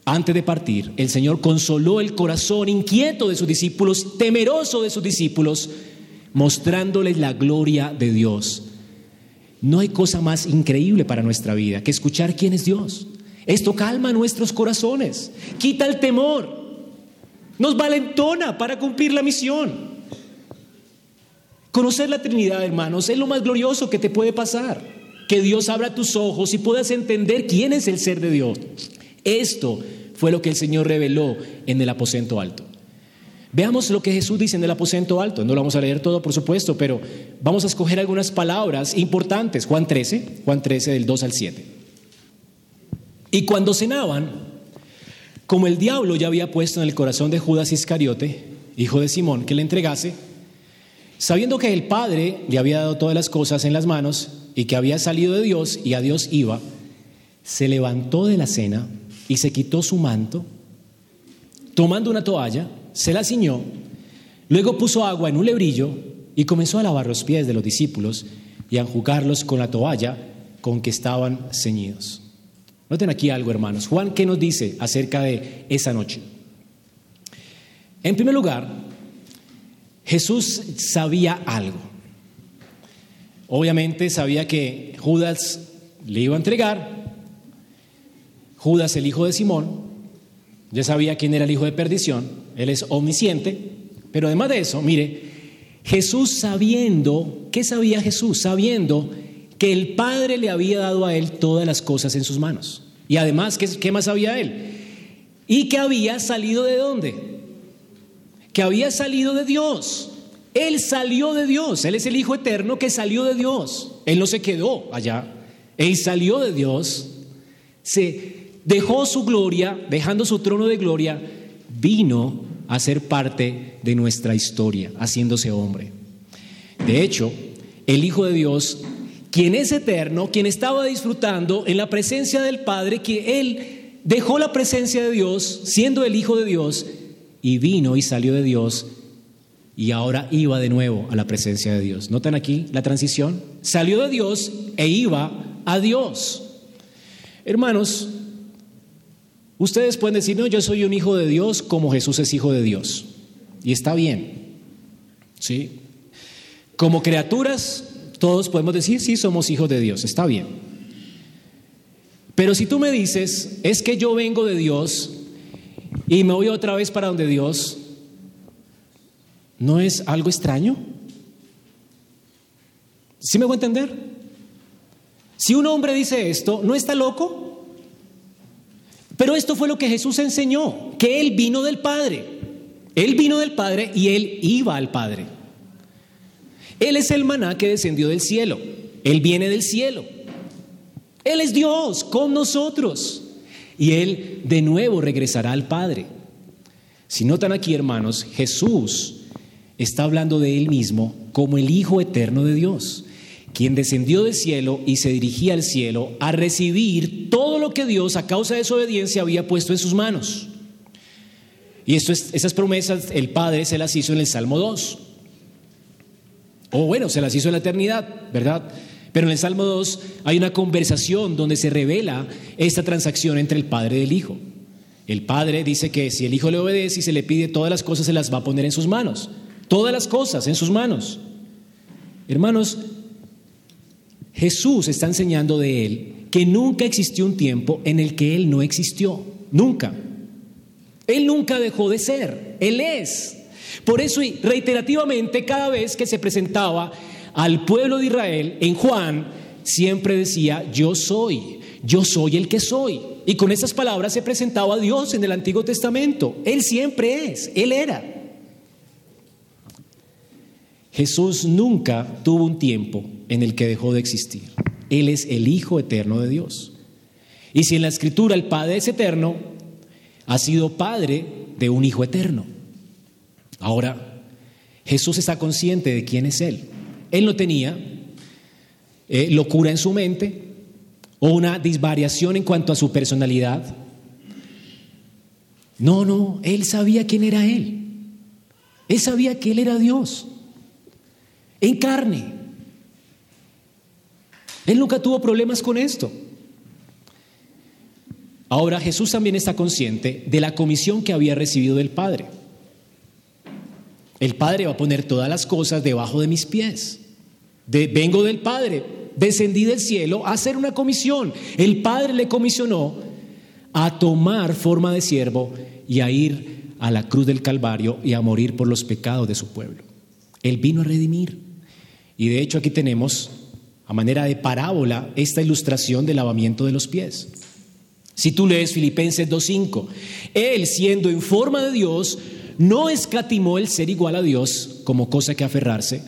Antes de partir, el Señor consoló el corazón inquieto de sus discípulos, temeroso de sus discípulos, mostrándoles la gloria de Dios. No hay cosa más increíble para nuestra vida que escuchar quién es Dios. Esto calma nuestros corazones, quita el temor, nos valentona para cumplir la misión. Conocer la Trinidad, hermanos, es lo más glorioso que te puede pasar que Dios abra tus ojos y puedas entender quién es el ser de Dios. Esto fue lo que el Señor reveló en el aposento alto. Veamos lo que Jesús dice en el aposento alto. No lo vamos a leer todo, por supuesto, pero vamos a escoger algunas palabras importantes. Juan 13, Juan 13 del 2 al 7. Y cuando cenaban, como el diablo ya había puesto en el corazón de Judas Iscariote, hijo de Simón, que le entregase, sabiendo que el Padre le había dado todas las cosas en las manos, y que había salido de Dios y a Dios iba, se levantó de la cena y se quitó su manto, tomando una toalla, se la ciñó, luego puso agua en un lebrillo y comenzó a lavar los pies de los discípulos y a enjugarlos con la toalla con que estaban ceñidos. Noten aquí algo, hermanos. Juan, ¿qué nos dice acerca de esa noche? En primer lugar, Jesús sabía algo. Obviamente sabía que Judas le iba a entregar, Judas el hijo de Simón, ya sabía quién era el hijo de perdición, él es omnisciente, pero además de eso, mire, Jesús sabiendo, ¿qué sabía Jesús? Sabiendo que el Padre le había dado a él todas las cosas en sus manos. Y además, ¿qué, qué más sabía él? Y que había salido de dónde? Que había salido de Dios. Él salió de Dios, Él es el Hijo eterno que salió de Dios. Él no se quedó allá, Él salió de Dios, se dejó su gloria, dejando su trono de gloria, vino a ser parte de nuestra historia, haciéndose hombre. De hecho, el Hijo de Dios, quien es eterno, quien estaba disfrutando en la presencia del Padre, que Él dejó la presencia de Dios, siendo el Hijo de Dios, y vino y salió de Dios y ahora iba de nuevo a la presencia de Dios. ¿Notan aquí la transición? Salió de Dios e iba a Dios. Hermanos, ustedes pueden decir, no, yo soy un hijo de Dios como Jesús es hijo de Dios. Y está bien. ¿Sí? Como criaturas, todos podemos decir, sí, somos hijos de Dios. Está bien. Pero si tú me dices, es que yo vengo de Dios y me voy otra vez para donde Dios, ¿No es algo extraño? ¿Sí me voy a entender? Si un hombre dice esto, ¿no está loco? Pero esto fue lo que Jesús enseñó, que Él vino del Padre. Él vino del Padre y Él iba al Padre. Él es el maná que descendió del cielo. Él viene del cielo. Él es Dios con nosotros. Y Él de nuevo regresará al Padre. Si notan aquí, hermanos, Jesús está hablando de él mismo como el Hijo eterno de Dios, quien descendió del cielo y se dirigía al cielo a recibir todo lo que Dios a causa de su obediencia había puesto en sus manos. Y esto es, esas promesas el Padre se las hizo en el Salmo 2. O bueno, se las hizo en la eternidad, ¿verdad? Pero en el Salmo 2 hay una conversación donde se revela esta transacción entre el Padre y el Hijo. El Padre dice que si el Hijo le obedece y se le pide todas las cosas, se las va a poner en sus manos todas las cosas en sus manos. Hermanos, Jesús está enseñando de Él que nunca existió un tiempo en el que Él no existió. Nunca. Él nunca dejó de ser. Él es. Por eso, reiterativamente, cada vez que se presentaba al pueblo de Israel, en Juan, siempre decía, yo soy, yo soy el que soy. Y con esas palabras se presentaba a Dios en el Antiguo Testamento. Él siempre es, Él era. Jesús nunca tuvo un tiempo en el que dejó de existir. Él es el Hijo eterno de Dios. Y si en la Escritura el Padre es eterno, ha sido Padre de un Hijo eterno. Ahora, Jesús está consciente de quién es Él. Él no tenía eh, locura en su mente o una disvariación en cuanto a su personalidad. No, no, Él sabía quién era Él. Él sabía que Él era Dios, en carne. Él nunca tuvo problemas con esto. Ahora Jesús también está consciente de la comisión que había recibido del Padre. El Padre va a poner todas las cosas debajo de mis pies. vengo del Padre, descendí del cielo a hacer una comisión. El Padre le comisionó a tomar forma de siervo y a ir a la cruz del Calvario y a morir por los pecados de su pueblo. Él vino a redimir. Y de hecho aquí tenemos, a manera de parábola, esta ilustración del lavamiento de los pies. Si tú lees Filipenses 2.5, Él siendo en forma de Dios, no escatimó el ser igual a Dios como cosa que aferrarse,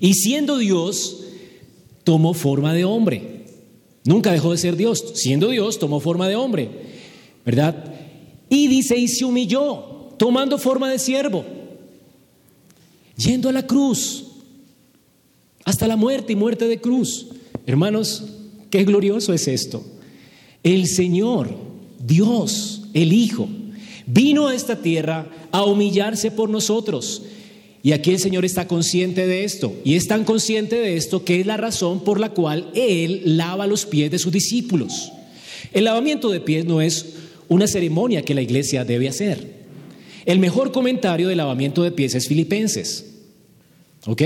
y siendo Dios, tomó forma de hombre. Nunca dejó de ser Dios, siendo Dios, tomó forma de hombre, ¿verdad? Y dice, y se humilló, tomando forma de siervo, yendo a la cruz, hasta la muerte y muerte de cruz. Hermanos, qué glorioso es esto. El Señor, Dios, el Hijo, Vino a esta tierra a humillarse por nosotros. Y aquí el Señor está consciente de esto. Y es tan consciente de esto que es la razón por la cual Él lava los pies de sus discípulos. El lavamiento de pies no es una ceremonia que la iglesia debe hacer. El mejor comentario del lavamiento de pies es Filipenses. ¿Ok?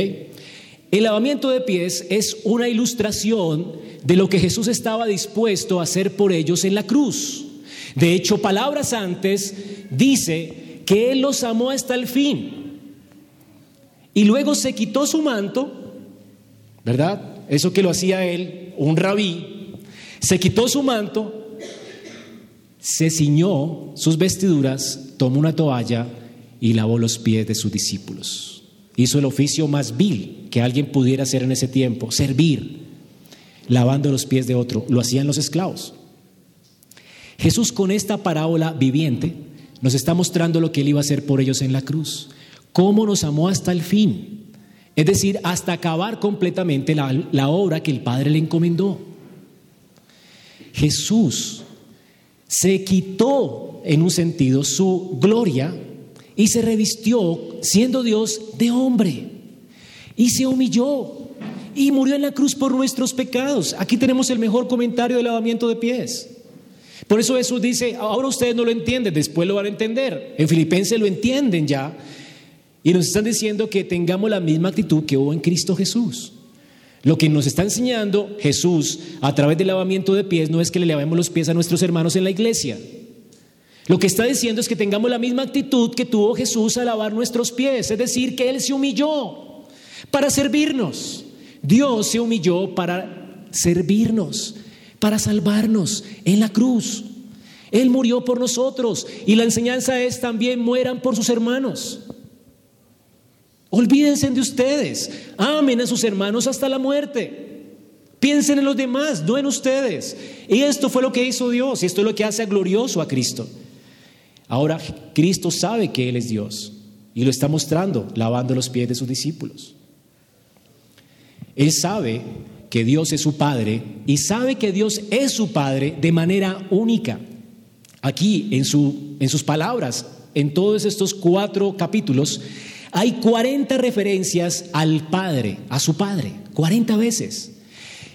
El lavamiento de pies es una ilustración de lo que Jesús estaba dispuesto a hacer por ellos en la cruz. De hecho, palabras antes dice que Él los amó hasta el fin. Y luego se quitó su manto, ¿verdad? Eso que lo hacía él, un rabí, se quitó su manto, se ciñó sus vestiduras, tomó una toalla y lavó los pies de sus discípulos. Hizo el oficio más vil que alguien pudiera hacer en ese tiempo, servir, lavando los pies de otro. Lo hacían los esclavos. Jesús con esta parábola viviente nos está mostrando lo que Él iba a hacer por ellos en la cruz, cómo nos amó hasta el fin, es decir, hasta acabar completamente la, la obra que el Padre le encomendó. Jesús se quitó en un sentido su gloria y se revistió, siendo Dios, de hombre. Y se humilló y murió en la cruz por nuestros pecados. Aquí tenemos el mejor comentario del lavamiento de pies. Por eso Jesús dice, ahora ustedes no lo entienden, después lo van a entender. En Filipenses lo entienden ya. Y nos están diciendo que tengamos la misma actitud que hubo en Cristo Jesús. Lo que nos está enseñando Jesús a través del lavamiento de pies no es que le lavemos los pies a nuestros hermanos en la iglesia. Lo que está diciendo es que tengamos la misma actitud que tuvo Jesús a lavar nuestros pies, es decir, que Él se humilló para servirnos. Dios se humilló para servirnos para salvarnos en la cruz. Él murió por nosotros y la enseñanza es también mueran por sus hermanos. Olvídense de ustedes, amen a sus hermanos hasta la muerte. Piensen en los demás, no en ustedes. Y esto fue lo que hizo Dios y esto es lo que hace glorioso a Cristo. Ahora Cristo sabe que Él es Dios y lo está mostrando lavando los pies de sus discípulos. Él sabe que Dios es su Padre y sabe que Dios es su Padre de manera única. Aquí, en, su, en sus palabras, en todos estos cuatro capítulos, hay 40 referencias al Padre, a su Padre, 40 veces.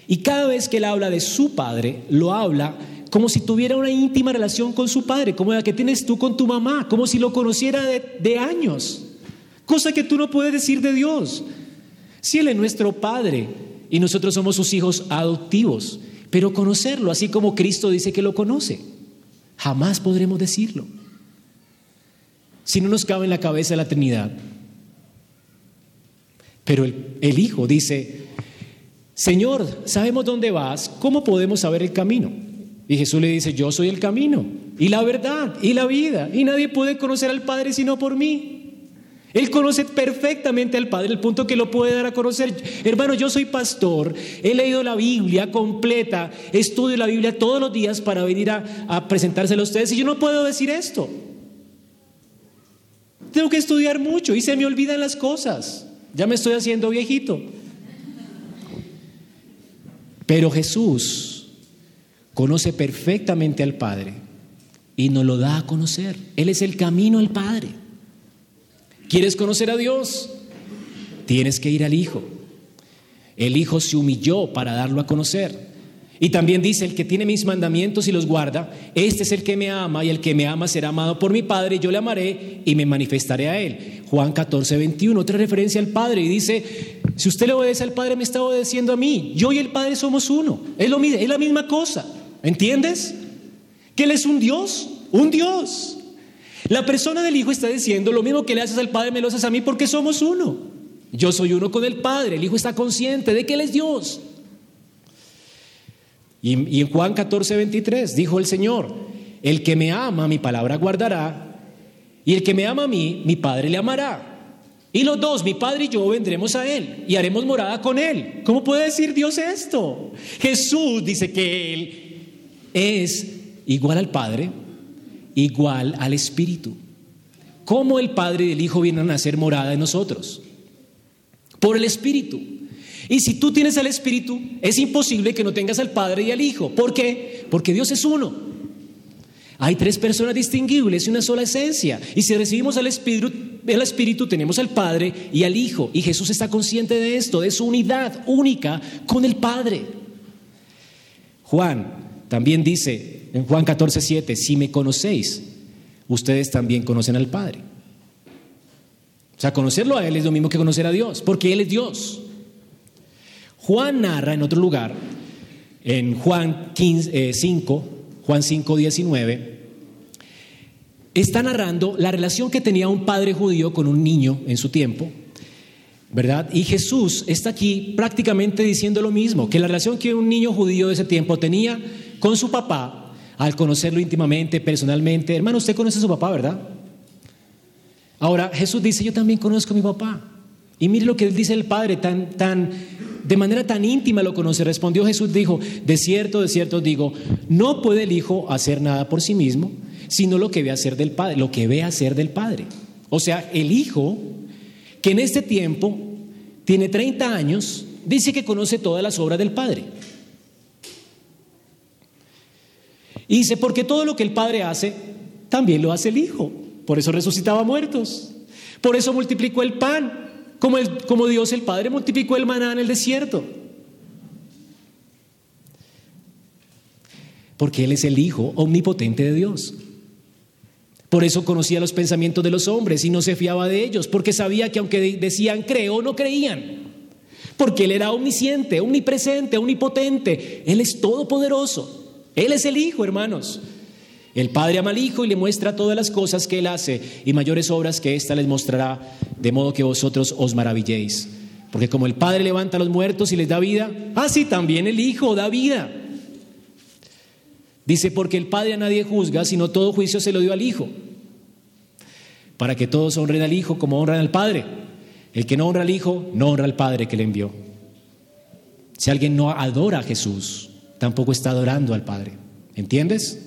Y cada vez que él habla de su Padre, lo habla como si tuviera una íntima relación con su Padre, como la que tienes tú con tu mamá, como si lo conociera de, de años, cosa que tú no puedes decir de Dios. Si Él es nuestro Padre, y nosotros somos sus hijos adoptivos. Pero conocerlo, así como Cristo dice que lo conoce, jamás podremos decirlo. Si no nos cabe en la cabeza la Trinidad. Pero el, el Hijo dice, Señor, sabemos dónde vas, ¿cómo podemos saber el camino? Y Jesús le dice, yo soy el camino y la verdad y la vida, y nadie puede conocer al Padre sino por mí. Él conoce perfectamente al Padre, el punto que lo puede dar a conocer. Hermano, yo soy pastor, he leído la Biblia completa, estudio la Biblia todos los días para venir a, a presentársela a ustedes y yo no puedo decir esto. Tengo que estudiar mucho y se me olvidan las cosas. Ya me estoy haciendo viejito. Pero Jesús conoce perfectamente al Padre y nos lo da a conocer. Él es el camino al Padre. ¿Quieres conocer a Dios? Tienes que ir al Hijo. El Hijo se humilló para darlo a conocer. Y también dice, el que tiene mis mandamientos y los guarda, este es el que me ama y el que me ama será amado por mi Padre, yo le amaré y me manifestaré a él. Juan 14, 21, otra referencia al Padre y dice, si usted le obedece al Padre me está obedeciendo a mí, yo y el Padre somos uno, es, lo, es la misma cosa, ¿entiendes? Que Él es un Dios, un Dios. La persona del Hijo está diciendo, lo mismo que le haces al Padre me lo haces a mí porque somos uno. Yo soy uno con el Padre, el Hijo está consciente de que Él es Dios. Y, en Juan 14, 23 dijo el Señor, el que me ama mi palabra guardará, y el que me ama a mí, mi Padre le amará. Y los dos, mi Padre y yo, vendremos a Él y haremos morada con Él. ¿Cómo puede decir Dios esto? Jesús dice que Él es igual al Padre, igual al Espíritu. ¿Cómo el Padre y el Hijo vienen a hacer morada en nosotros? Por el Espíritu. Y si tú tienes el Espíritu, es imposible que no tengas al Padre y al Hijo. ¿Por qué? Porque Dios es uno. Hay tres personas distinguibles y una sola esencia. Y si recibimos el Espíritu, el Espíritu, tenemos al Padre y al Hijo. Y Jesús está consciente de esto, de su unidad única con el Padre. Juan también dice en Juan 14, 7, si me conocéis, ustedes también conocen al Padre. O sea, conocerlo a Él es lo mismo que conocer a Dios, porque Él es Dios. Juan narra en otro lugar, en Juan 15, 5, eh, Juan 5, 19, está narrando la relación que tenía un padre judío con un niño en su tiempo, ¿verdad? Y Jesús está aquí prácticamente diciendo lo mismo, que la relación que un niño judío de ese tiempo tenía con su papá, al conocerlo íntimamente, personalmente, hermano, usted conoce a su papá, ¿verdad? Ahora, Jesús dice, yo también conozco a mi papá. Y mire lo que dice el Padre, tan, tan, de manera tan íntima lo conoce. Respondió Jesús, dijo, de cierto, de cierto digo, no puede el Hijo hacer nada por sí mismo, sino lo que ve hacer del Padre, lo que ve hacer del Padre. O sea, el Hijo, que en este tiempo tiene 30 años, dice que conoce todas las obras del Padre. Dice, porque todo lo que el Padre hace, también lo hace el Hijo. Por eso resucitaba muertos. Por eso multiplicó el pan. Como, como Dios el Padre multiplicó el maná en el desierto. Porque Él es el Hijo omnipotente de Dios. Por eso conocía los pensamientos de los hombres y no se fiaba de ellos, porque sabía que aunque decían creo, no creían. Porque Él era omnisciente, omnipresente, omnipotente. Él es todopoderoso. Él es el Hijo, hermanos. El Padre ama al Hijo y le muestra todas las cosas que Él hace y mayores obras que ésta les mostrará, de modo que vosotros os maravilléis. Porque como el Padre levanta a los muertos y les da vida, así también el Hijo da vida. Dice, porque el Padre a nadie juzga, sino todo juicio se lo dio al Hijo, para que todos honren al Hijo como honran al Padre. El que no honra al Hijo, no honra al Padre que le envió. Si alguien no adora a Jesús, tampoco está adorando al Padre. ¿Entiendes?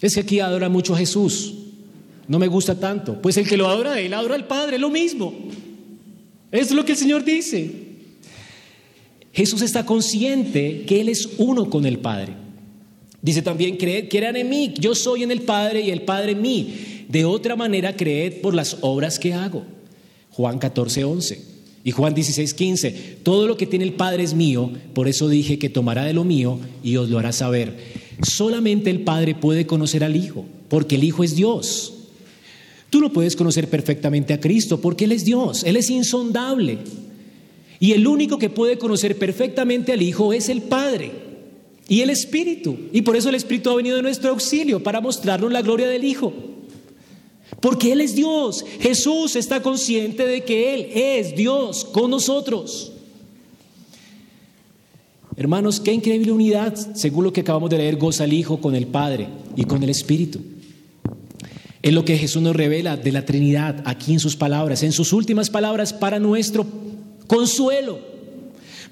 Es que aquí adora mucho a Jesús. No me gusta tanto. Pues el que lo adora, él adora al Padre, lo mismo. Es lo que el Señor dice. Jesús está consciente que Él es uno con el Padre. Dice también, creed, crean en mí, yo soy en el Padre y el Padre en mí. De otra manera, creed por las obras que hago. Juan 14, 11. Y Juan 16, 15. Todo lo que tiene el Padre es mío, por eso dije que tomará de lo mío y os lo hará saber. Solamente el Padre puede conocer al Hijo, porque el Hijo es Dios. Tú no puedes conocer perfectamente a Cristo, porque Él es Dios, Él es insondable. Y el único que puede conocer perfectamente al Hijo es el Padre y el Espíritu. Y por eso el Espíritu ha venido en nuestro auxilio, para mostrarnos la gloria del Hijo. Porque Él es Dios. Jesús está consciente de que Él es Dios con nosotros. Hermanos, qué increíble unidad, según lo que acabamos de leer, goza el Hijo con el Padre y con el Espíritu. Es lo que Jesús nos revela de la Trinidad aquí en sus palabras, en sus últimas palabras para nuestro consuelo.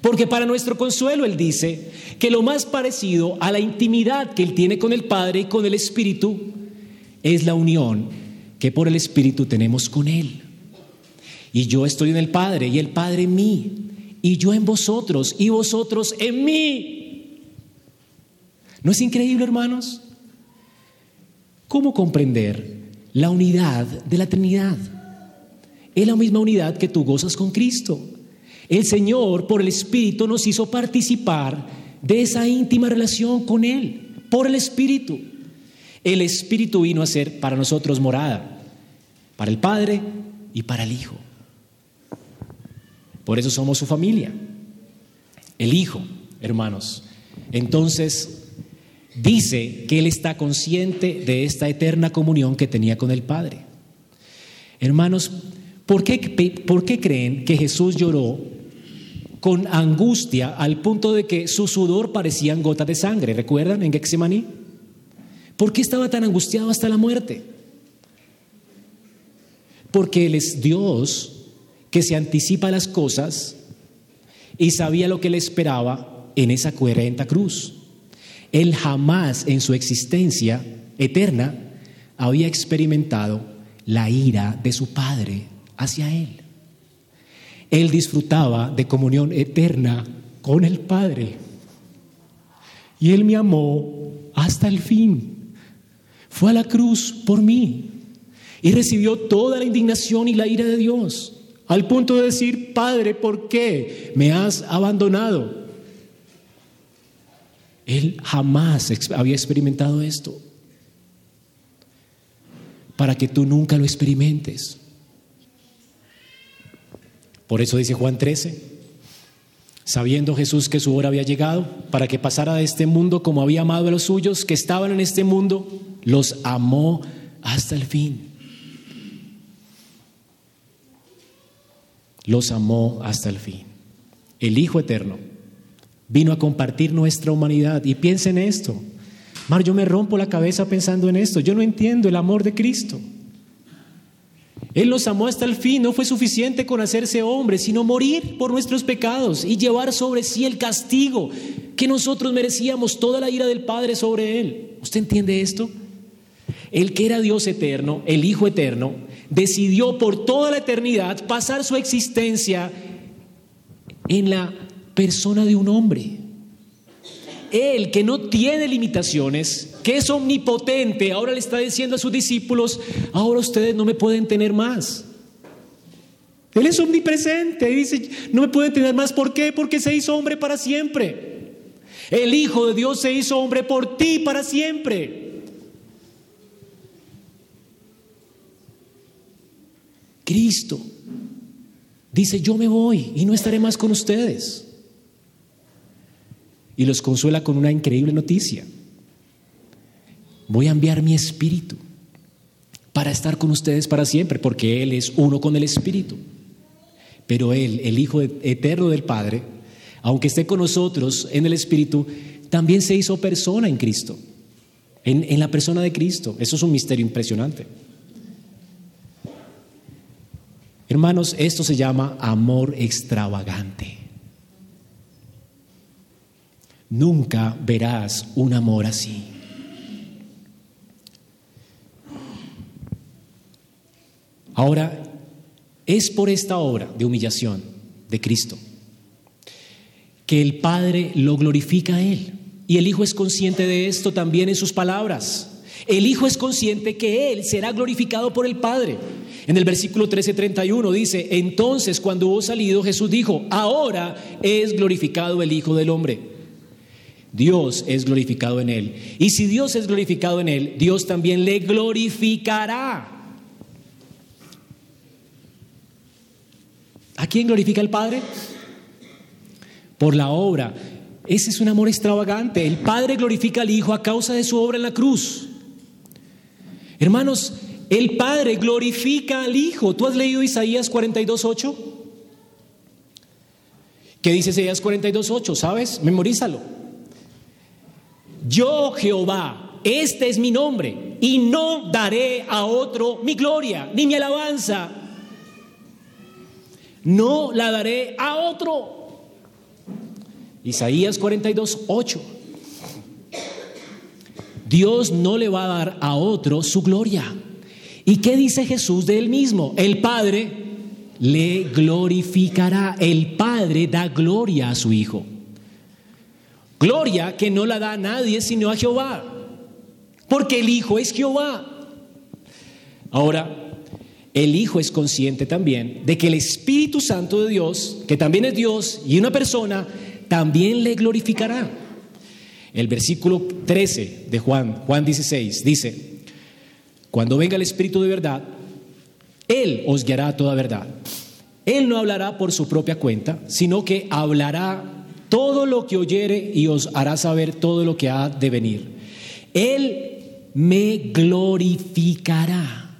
Porque para nuestro consuelo Él dice que lo más parecido a la intimidad que Él tiene con el Padre y con el Espíritu es la unión que por el Espíritu tenemos con Él. Y yo estoy en el Padre y el Padre en mí. Y yo en vosotros y vosotros en mí. ¿No es increíble, hermanos? ¿Cómo comprender la unidad de la Trinidad? Es la misma unidad que tú gozas con Cristo. El Señor, por el Espíritu, nos hizo participar de esa íntima relación con Él, por el Espíritu. El Espíritu vino a ser para nosotros morada, para el Padre y para el Hijo. Por eso somos su familia. El Hijo, hermanos. Entonces, dice que Él está consciente de esta eterna comunión que tenía con el Padre. Hermanos, ¿por qué, ¿por qué creen que Jesús lloró con angustia al punto de que su sudor parecían gotas de sangre? ¿Recuerdan en Getsemaní? ¿Por qué estaba tan angustiado hasta la muerte? Porque Él es Dios que se anticipa las cosas y sabía lo que le esperaba en esa coherente cruz. Él jamás en su existencia eterna había experimentado la ira de su Padre hacia él. Él disfrutaba de comunión eterna con el Padre. Y Él me amó hasta el fin. Fue a la cruz por mí y recibió toda la indignación y la ira de Dios al punto de decir, Padre, ¿por qué me has abandonado? Él jamás había experimentado esto, para que tú nunca lo experimentes. Por eso dice Juan 13, sabiendo Jesús que su hora había llegado, para que pasara de este mundo como había amado a los suyos que estaban en este mundo, los amó hasta el fin. los amó hasta el fin. El Hijo Eterno vino a compartir nuestra humanidad. Y piensa en esto. Mar, yo me rompo la cabeza pensando en esto. Yo no entiendo el amor de Cristo. Él nos amó hasta el fin. No fue suficiente con hacerse hombre, sino morir por nuestros pecados y llevar sobre sí el castigo que nosotros merecíamos, toda la ira del Padre sobre Él. ¿Usted entiende esto? El que era Dios eterno, el Hijo eterno, decidió por toda la eternidad pasar su existencia en la persona de un hombre. Él que no tiene limitaciones, que es omnipotente, ahora le está diciendo a sus discípulos, ahora ustedes no me pueden tener más. Él es omnipresente dice, no me pueden tener más. ¿Por qué? Porque se hizo hombre para siempre. El Hijo de Dios se hizo hombre por ti para siempre. Cristo dice, yo me voy y no estaré más con ustedes. Y los consuela con una increíble noticia. Voy a enviar mi espíritu para estar con ustedes para siempre, porque Él es uno con el espíritu. Pero Él, el Hijo eterno del Padre, aunque esté con nosotros en el espíritu, también se hizo persona en Cristo, en, en la persona de Cristo. Eso es un misterio impresionante. Hermanos, esto se llama amor extravagante. Nunca verás un amor así. Ahora, es por esta obra de humillación de Cristo que el Padre lo glorifica a Él. Y el Hijo es consciente de esto también en sus palabras. El Hijo es consciente que Él será glorificado por el Padre. En el versículo 13:31 dice, entonces cuando hubo salido Jesús dijo, ahora es glorificado el Hijo del Hombre. Dios es glorificado en Él. Y si Dios es glorificado en Él, Dios también le glorificará. ¿A quién glorifica el Padre? Por la obra. Ese es un amor extravagante. El Padre glorifica al Hijo a causa de su obra en la cruz. Hermanos, el Padre glorifica al Hijo. ¿Tú has leído Isaías 42.8? ¿Qué dice Isaías 42.8? ¿Sabes? Memorízalo. Yo Jehová, este es mi nombre, y no daré a otro mi gloria, ni mi alabanza. No la daré a otro. Isaías 42.8. Dios no le va a dar a otro su gloria. ¿Y qué dice Jesús de él mismo? El Padre le glorificará. El Padre da gloria a su Hijo. Gloria que no la da a nadie sino a Jehová. Porque el Hijo es Jehová. Ahora, el Hijo es consciente también de que el Espíritu Santo de Dios, que también es Dios y una persona, también le glorificará. El versículo 13 de Juan, Juan 16, dice, cuando venga el Espíritu de verdad, Él os guiará a toda verdad. Él no hablará por su propia cuenta, sino que hablará todo lo que oyere y os hará saber todo lo que ha de venir. Él me glorificará.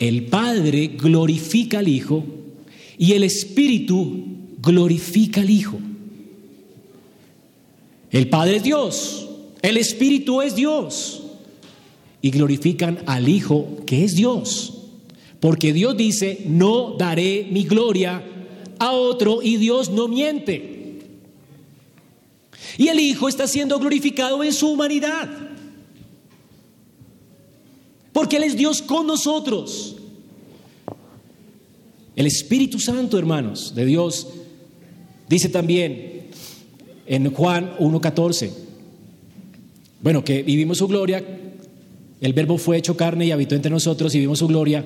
El Padre glorifica al Hijo y el Espíritu glorifica al Hijo. El Padre es Dios, el Espíritu es Dios y glorifican al Hijo que es Dios. Porque Dios dice, no daré mi gloria a otro y Dios no miente. Y el Hijo está siendo glorificado en su humanidad. Porque Él es Dios con nosotros. El Espíritu Santo, hermanos, de Dios, dice también en Juan 1.14, bueno, que vivimos su gloria el verbo fue hecho carne y habitó entre nosotros y vimos su gloria.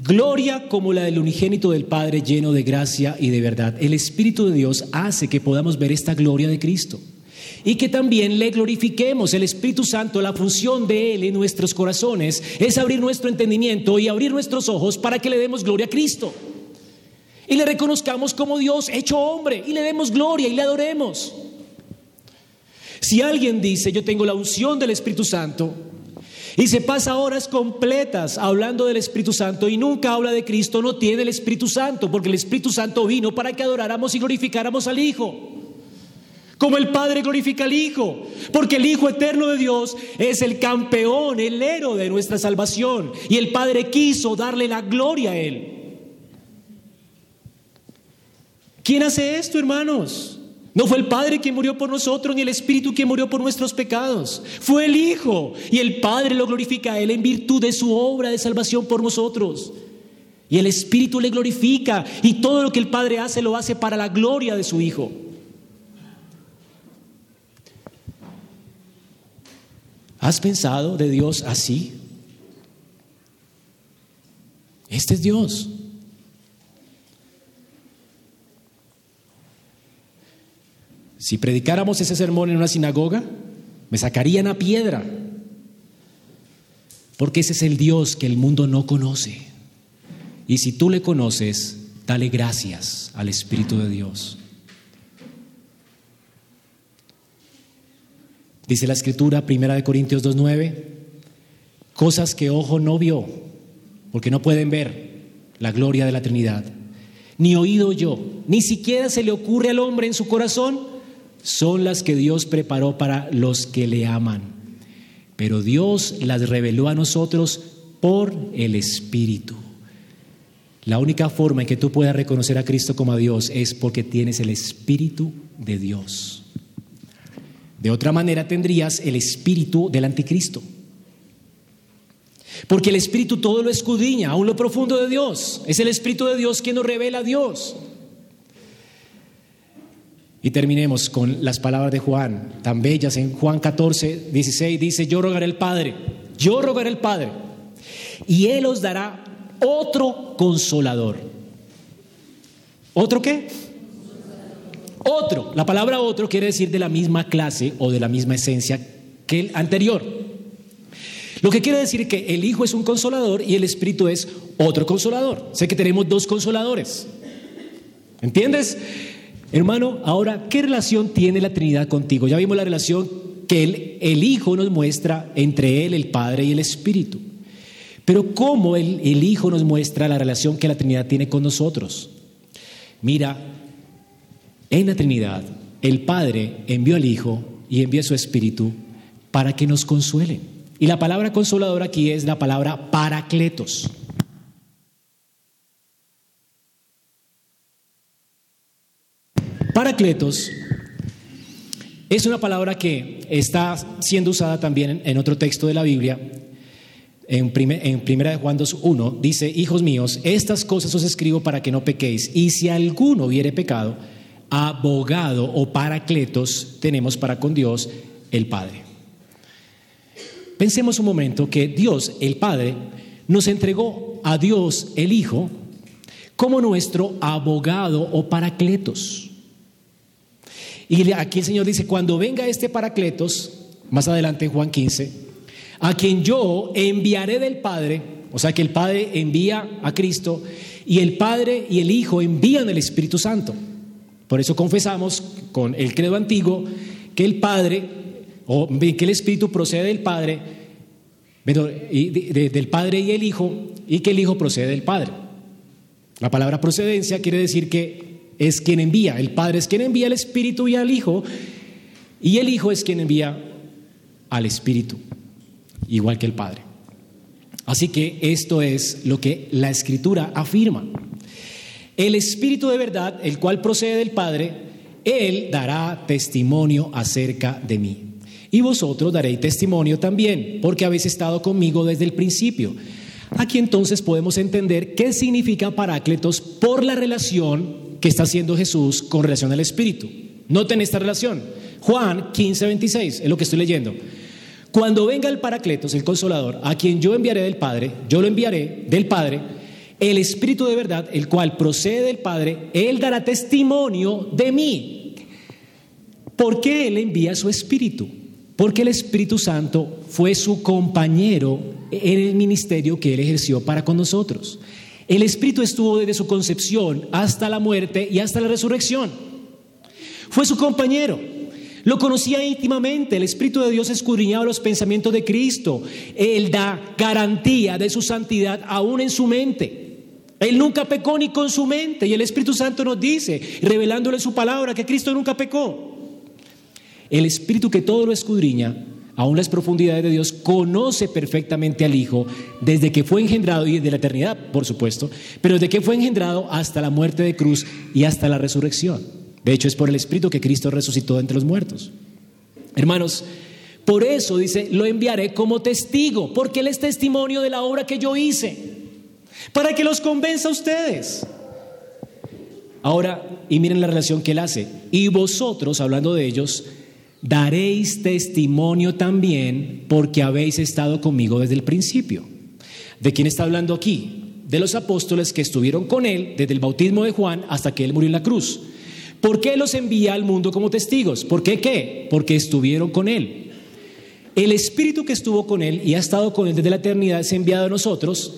Gloria como la del unigénito del Padre lleno de gracia y de verdad. El Espíritu de Dios hace que podamos ver esta gloria de Cristo y que también le glorifiquemos. El Espíritu Santo, la función de Él en nuestros corazones es abrir nuestro entendimiento y abrir nuestros ojos para que le demos gloria a Cristo. Y le reconozcamos como Dios hecho hombre y le demos gloria y le adoremos. Si alguien dice, yo tengo la unción del Espíritu Santo, y se pasa horas completas hablando del Espíritu Santo y nunca habla de Cristo, no tiene el Espíritu Santo, porque el Espíritu Santo vino para que adoráramos y glorificáramos al Hijo. Como el Padre glorifica al Hijo, porque el Hijo eterno de Dios es el campeón, el héroe de nuestra salvación, y el Padre quiso darle la gloria a Él. ¿Quién hace esto, hermanos? No fue el Padre quien murió por nosotros, ni el Espíritu quien murió por nuestros pecados. Fue el Hijo. Y el Padre lo glorifica a Él en virtud de su obra de salvación por nosotros. Y el Espíritu le glorifica. Y todo lo que el Padre hace lo hace para la gloria de su Hijo. ¿Has pensado de Dios así? Este es Dios. Si predicáramos ese sermón en una sinagoga, me sacarían a piedra. Porque ese es el Dios que el mundo no conoce. Y si tú le conoces, dale gracias al Espíritu de Dios. Dice la escritura, primera de Corintios 2.9, cosas que ojo no vio, porque no pueden ver la gloria de la Trinidad, ni oído yo, ni siquiera se le ocurre al hombre en su corazón son las que Dios preparó para los que le aman. Pero Dios las reveló a nosotros por el Espíritu. La única forma en que tú puedas reconocer a Cristo como a Dios es porque tienes el Espíritu de Dios. De otra manera tendrías el Espíritu del Anticristo. Porque el Espíritu todo lo escudriña, aún lo profundo de Dios. Es el Espíritu de Dios quien nos revela a Dios. Y terminemos con las palabras de Juan, tan bellas. En Juan 14, 16 dice, yo rogaré al Padre, yo rogaré al Padre, y Él os dará otro consolador. ¿Otro qué? Otro. La palabra otro quiere decir de la misma clase o de la misma esencia que el anterior. Lo que quiere decir que el Hijo es un consolador y el Espíritu es otro consolador. Sé que tenemos dos consoladores. ¿Entiendes? Hermano, ahora, ¿qué relación tiene la Trinidad contigo? Ya vimos la relación que el, Hijo nos muestra entre Él, el Padre y el Espíritu. Pero ¿cómo el, Hijo nos muestra la relación que la Trinidad tiene con nosotros? Mira, En la Trinidad, el Padre envió al Hijo y envió a su Espíritu para que nos consuelen. Y la palabra consolador aquí es la palabra paracletos. Paracletos es una palabra que está siendo usada también en otro texto de la Biblia. En, en primera de Juan 2.1 dice, hijos míos, estas cosas os escribo para que no pequéis. Y si alguno hubiere pecado, abogado o paracletos tenemos para con Dios el Padre. Pensemos un momento que Dios, el Padre, nos entregó a Dios, el Hijo, como nuestro abogado o paracletos. Y aquí el Señor dice, cuando venga este paracletos, más adelante en Juan 15, a quien yo enviaré del Padre, o sea que el Padre envía a Cristo y el Padre y el Hijo envían el Espíritu Santo. Por eso confesamos con el credo antiguo que el Padre, o que el Espíritu procede del Padre, del Padre y el Hijo, y que el Hijo procede del Padre. La palabra procedencia quiere decir que es quien envía, el Padre es quien envía al Espíritu y al Hijo, y el Hijo es quien envía al Espíritu, igual que el Padre. Así que esto es lo que la Escritura afirma. El Espíritu de verdad, el cual procede del Padre, Él dará testimonio acerca de mí. Y vosotros daréis testimonio también, porque habéis estado conmigo desde el principio. Aquí entonces podemos entender qué significa Parácletos por la relación que está haciendo Jesús con relación al Espíritu. Noten esta relación. Juan 15, 26, es lo que estoy leyendo. Cuando venga el Parácletos, el Consolador, a quien yo enviaré del Padre, yo lo enviaré del Padre, el Espíritu de verdad, el cual procede del Padre, Él dará testimonio de mí. ¿Por qué Él envía su Espíritu? Porque el Espíritu Santo fue su compañero en el ministerio que Él ejerció para con nosotros. El Espíritu estuvo desde su concepción hasta la muerte y hasta la resurrección. Fue su compañero. Lo conocía íntimamente. El Espíritu de Dios escudriñaba los pensamientos de Cristo. Él da garantía de su santidad aún en su mente. Él nunca pecó ni con su mente y el Espíritu Santo nos dice, revelándole su palabra, que Cristo nunca pecó. El Espíritu que todo lo escudriña, aún las profundidades de Dios, conoce perfectamente al Hijo desde que fue engendrado y desde la eternidad, por supuesto, pero desde que fue engendrado hasta la muerte de cruz y hasta la resurrección. De hecho, es por el Espíritu que Cristo resucitó entre los muertos. Hermanos, por eso dice, lo enviaré como testigo, porque Él es testimonio de la obra que yo hice para que los convenza a ustedes. Ahora, y miren la relación que él hace. Y vosotros, hablando de ellos, daréis testimonio también porque habéis estado conmigo desde el principio. ¿De quién está hablando aquí? De los apóstoles que estuvieron con él desde el bautismo de Juan hasta que él murió en la cruz. ¿Por qué los envía al mundo como testigos? ¿Por qué qué? Porque estuvieron con él. El Espíritu que estuvo con él y ha estado con él desde la eternidad es enviado a nosotros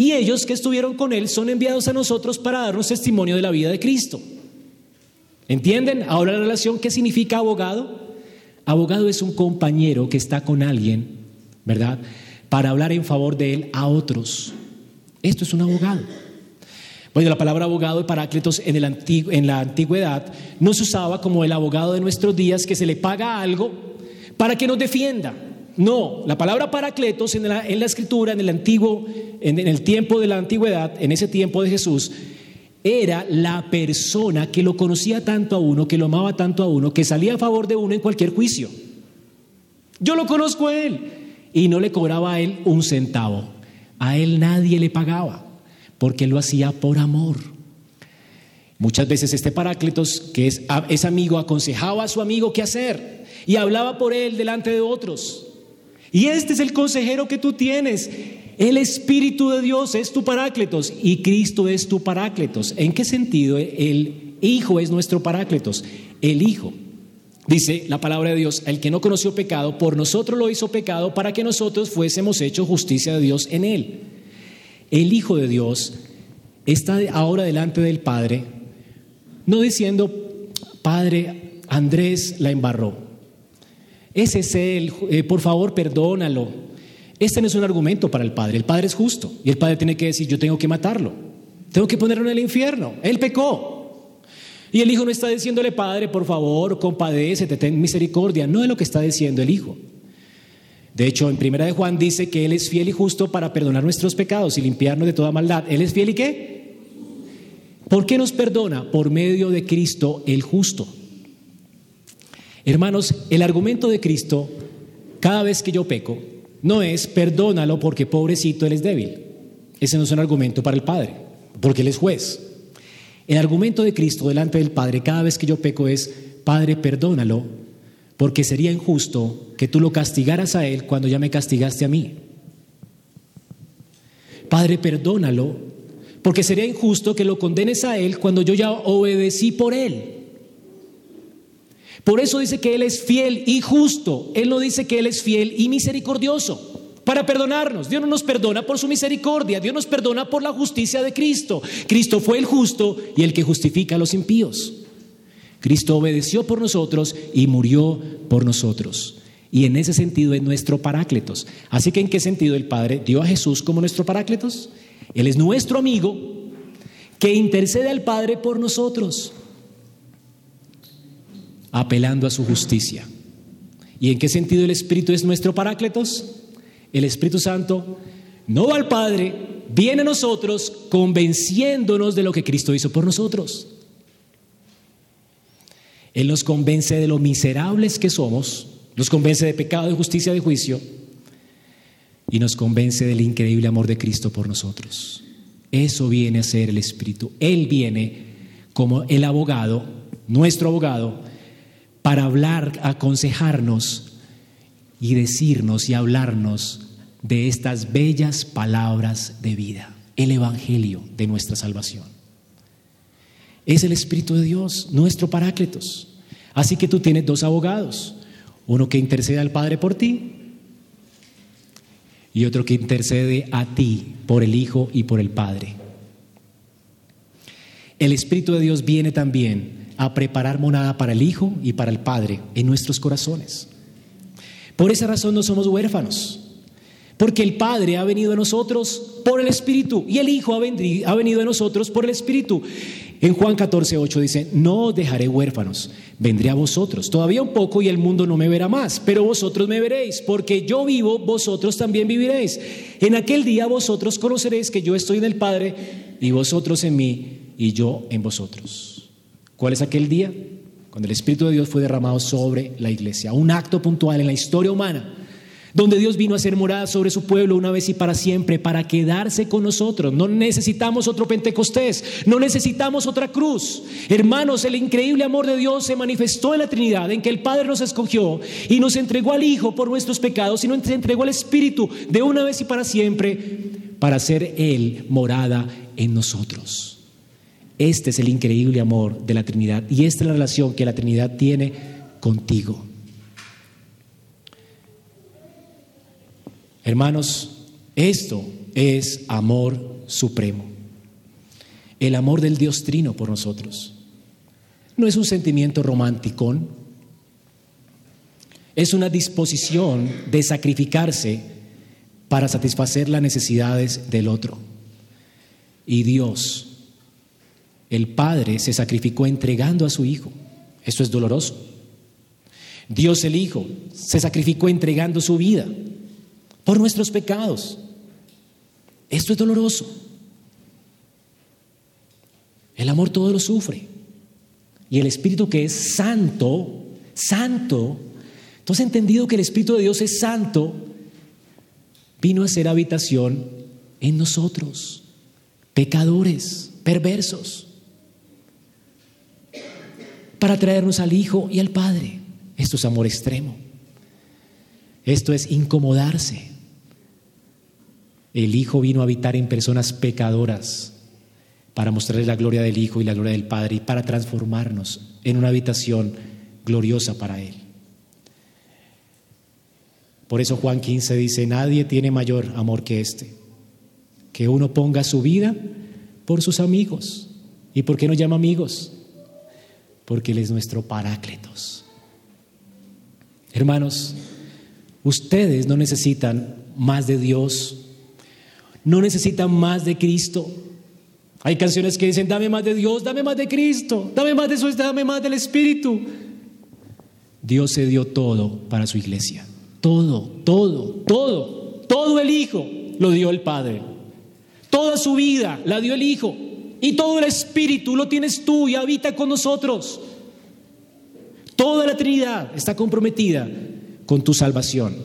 y ellos que estuvieron con Él son enviados a nosotros para darnos testimonio de la vida de Cristo. ¿Entienden? Ahora la relación, ¿qué significa abogado? Abogado es un compañero que está con alguien, ¿verdad? Para hablar en favor de él a otros. Esto es un abogado. Bueno, la palabra abogado y paráclitos en, el en la antigüedad no se usaba como el abogado de nuestros días que se le paga algo para que nos defienda. No, la palabra paracletos en la, escritura, en el antiguo, en, el tiempo de la antigüedad, en ese tiempo de Jesús, era la persona que lo conocía tanto a uno, que lo amaba tanto a uno, que salía a favor de uno en cualquier juicio. Yo lo conozco a él y no le cobraba a él un centavo. A él nadie le pagaba porque lo hacía por amor. Muchas veces este Paráclitos, que es, es amigo, aconsejaba a su amigo qué hacer y hablaba por él delante de otros. Y este es el consejero que tú tienes. El Espíritu de Dios es tu parácletos y Cristo es tu parácletos. ¿En qué sentido? El Hijo es nuestro parácletos. El Hijo. Dice la palabra de Dios, el que no conoció pecado, por nosotros lo hizo pecado para que nosotros fuésemos hecho justicia de Dios en él. El Hijo de Dios está ahora delante del Padre, no diciendo, Padre, Andrés la embarró. Ese es Él, eh, por favor, perdónalo. Este no es un argumento para el Padre. El Padre es justo y el Padre tiene que decir, yo tengo que matarlo. Tengo que ponerlo en el infierno. Él pecó. Y el Hijo no está diciéndole, Padre, por favor, compadécete, ten misericordia. No es lo que está diciendo el Hijo. De hecho, en Primera de Juan dice que Él es fiel y justo para perdonar nuestros pecados y limpiarnos de toda maldad. ¿Él es fiel y qué? ¿Por qué nos perdona? Por medio de Cristo el justo. Hermanos, el argumento de Cristo, cada vez que yo peco, no es perdónalo porque pobrecito Él es débil. Ese no es un argumento para el Padre, porque Él es juez. El argumento de Cristo delante del Padre cada vez que yo peco es, Padre, perdónalo, porque sería injusto que tú lo castigaras a Él cuando ya me castigaste a mí. Padre, perdónalo, porque sería injusto que lo condenes a Él cuando yo ya obedecí por Él. Por eso dice que Él es fiel y justo. Él no dice que Él es fiel y misericordioso para perdonarnos. Dios no nos perdona por su misericordia, Dios nos perdona por la justicia de Cristo. Cristo fue el justo y el que justifica a los impíos. Cristo obedeció por nosotros y murió por nosotros. Y en ese sentido es nuestro parácletos. Así que ¿en qué sentido el Padre dio a Jesús como nuestro parácletos? Él es nuestro amigo que intercede al Padre por nosotros, apelando a su justicia. ¿Y en qué sentido el Espíritu es nuestro parácletos? el Espíritu Santo no va al Padre, viene a nosotros convenciéndonos de lo que Cristo hizo por nosotros. Él nos convence de lo miserables que somos, nos convence de pecado, de justicia, de juicio, y nos convence del increíble amor de Cristo por nosotros. Eso viene a ser el Espíritu. Él viene como el abogado, nuestro abogado, para hablar, aconsejarnos y decirnos y hablarnos de estas bellas palabras de vida, el Evangelio de nuestra salvación. Es el Espíritu de Dios, nuestro Paráclitos. Así que tú tienes dos abogados, uno que intercede al Padre por ti y otro que intercede a ti por el Hijo y por el Padre. El Espíritu de Dios viene también a preparar monada para el Hijo y para el Padre en nuestros corazones. Por esa razón no somos huérfanos, porque el Padre ha venido a nosotros por el Espíritu y el Hijo ha venido a nosotros por el Espíritu. En Juan 14, 8 dice, no dejaré huérfanos, vendré a vosotros. Todavía un poco y el mundo no me verá más, pero vosotros me veréis, porque yo vivo, vosotros también viviréis. En aquel día vosotros conoceréis que yo estoy en el Padre y vosotros en mí y yo en vosotros. ¿Cuál es aquel día? cuando el Espíritu de Dios fue derramado sobre la iglesia, un acto puntual en la historia humana, donde Dios vino a hacer morada sobre su pueblo una vez y para siempre, para quedarse con nosotros. No necesitamos otro Pentecostés, no necesitamos otra cruz. Hermanos, el increíble amor de Dios se manifestó en la Trinidad, en que el Padre nos escogió y nos entregó al Hijo por nuestros pecados y nos entregó al Espíritu de una vez y para siempre, para hacer Él morada en nosotros. Este es el increíble amor de la Trinidad y esta es la relación que la Trinidad tiene contigo. Hermanos, esto es amor supremo. El amor del Dios Trino por nosotros. No es un sentimiento romántico, es una disposición de sacrificarse para satisfacer las necesidades del otro. Y Dios el Padre se sacrificó entregando a su Hijo. Esto es doloroso. Dios el Hijo se sacrificó entregando su vida por nuestros pecados. Esto es doloroso. El amor todo lo sufre. Y el Espíritu que es santo, santo, has entendido que el Espíritu de Dios es santo, vino a ser habitación en nosotros, pecadores, perversos para traernos al Hijo y al Padre. Esto es amor extremo. Esto es incomodarse. El Hijo vino a habitar en personas pecadoras para mostrarles la gloria del Hijo y la gloria del Padre y para transformarnos en una habitación gloriosa para Él. Por eso Juan 15 dice, nadie tiene mayor amor que este, que uno ponga su vida por sus amigos. ¿Y por qué nos llama amigos? Porque Él es nuestro parácletos. Hermanos, ustedes no necesitan más de Dios, no necesitan más de Cristo. Hay canciones que dicen, dame más de Dios, dame más de Cristo, dame más de eso, dame más del Espíritu. Dios se dio todo para su iglesia. Todo, todo, todo, todo el Hijo lo dio el Padre. Toda su vida la dio el Hijo. Y todo el Espíritu lo tienes tú y habita con nosotros. Toda la Trinidad está comprometida con tu salvación.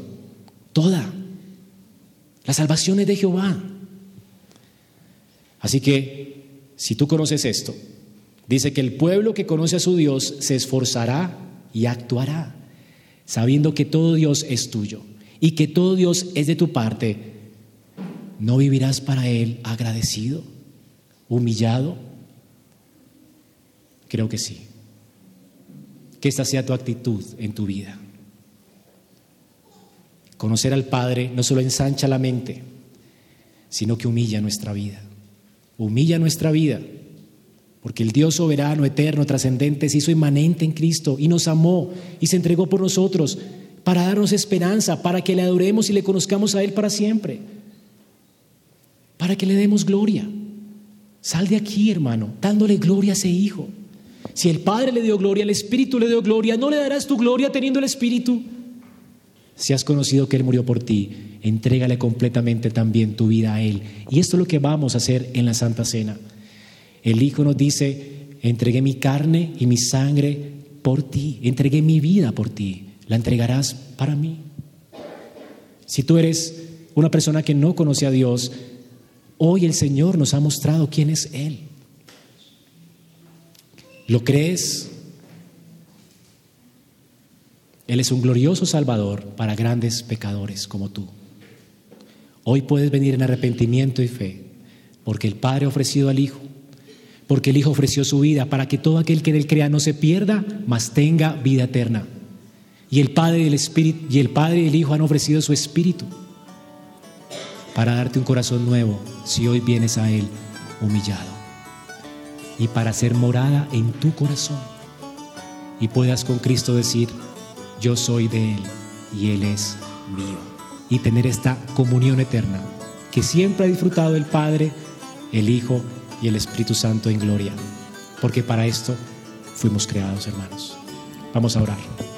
Toda. La salvación es de Jehová. Así que, si tú conoces esto, dice que el pueblo que conoce a su Dios se esforzará y actuará, sabiendo que todo Dios es tuyo y que todo Dios es de tu parte. ¿No vivirás para Él agradecido, humillado? Creo que sí. Que esta sea tu actitud en tu vida. Conocer al Padre no solo ensancha la mente, sino que humilla nuestra vida. Humilla nuestra vida, porque el Dios soberano, eterno, trascendente, se hizo inmanente en Cristo y nos amó y se entregó por nosotros para darnos esperanza, para que le adoremos y le conozcamos a Él para siempre, para que le demos gloria. Sal de aquí, hermano, dándole gloria a ese Hijo. Si el Padre le dio gloria, el Espíritu le dio gloria, ¿no le darás tu gloria teniendo el Espíritu? Si has conocido que Él murió por ti, entrégale completamente también tu vida a Él. Y esto es lo que vamos a hacer en la Santa Cena. El Hijo nos dice, entregué mi carne y mi sangre por ti, entregué mi vida por ti, la entregarás para mí. Si tú eres una persona que no conoce a Dios, hoy el Señor nos ha mostrado quién es Él. ¿Lo crees? Él es un glorioso Salvador para grandes pecadores como tú. Hoy puedes venir en arrepentimiento y fe, porque el Padre ha ofrecido al Hijo, porque el Hijo ofreció su vida para que todo aquel que en él crea no se pierda, mas tenga vida eterna. Y el Padre y el Espíritu y el Padre y el Hijo han ofrecido su espíritu para darte un corazón nuevo si hoy vienes a él humillado y para hacer morada en tu corazón y puedas con Cristo decir, yo soy de Él y Él es mío. Y tener esta comunión eterna que siempre ha disfrutado el Padre, el Hijo y el Espíritu Santo en gloria. Porque para esto fuimos creados, hermanos. Vamos a orar.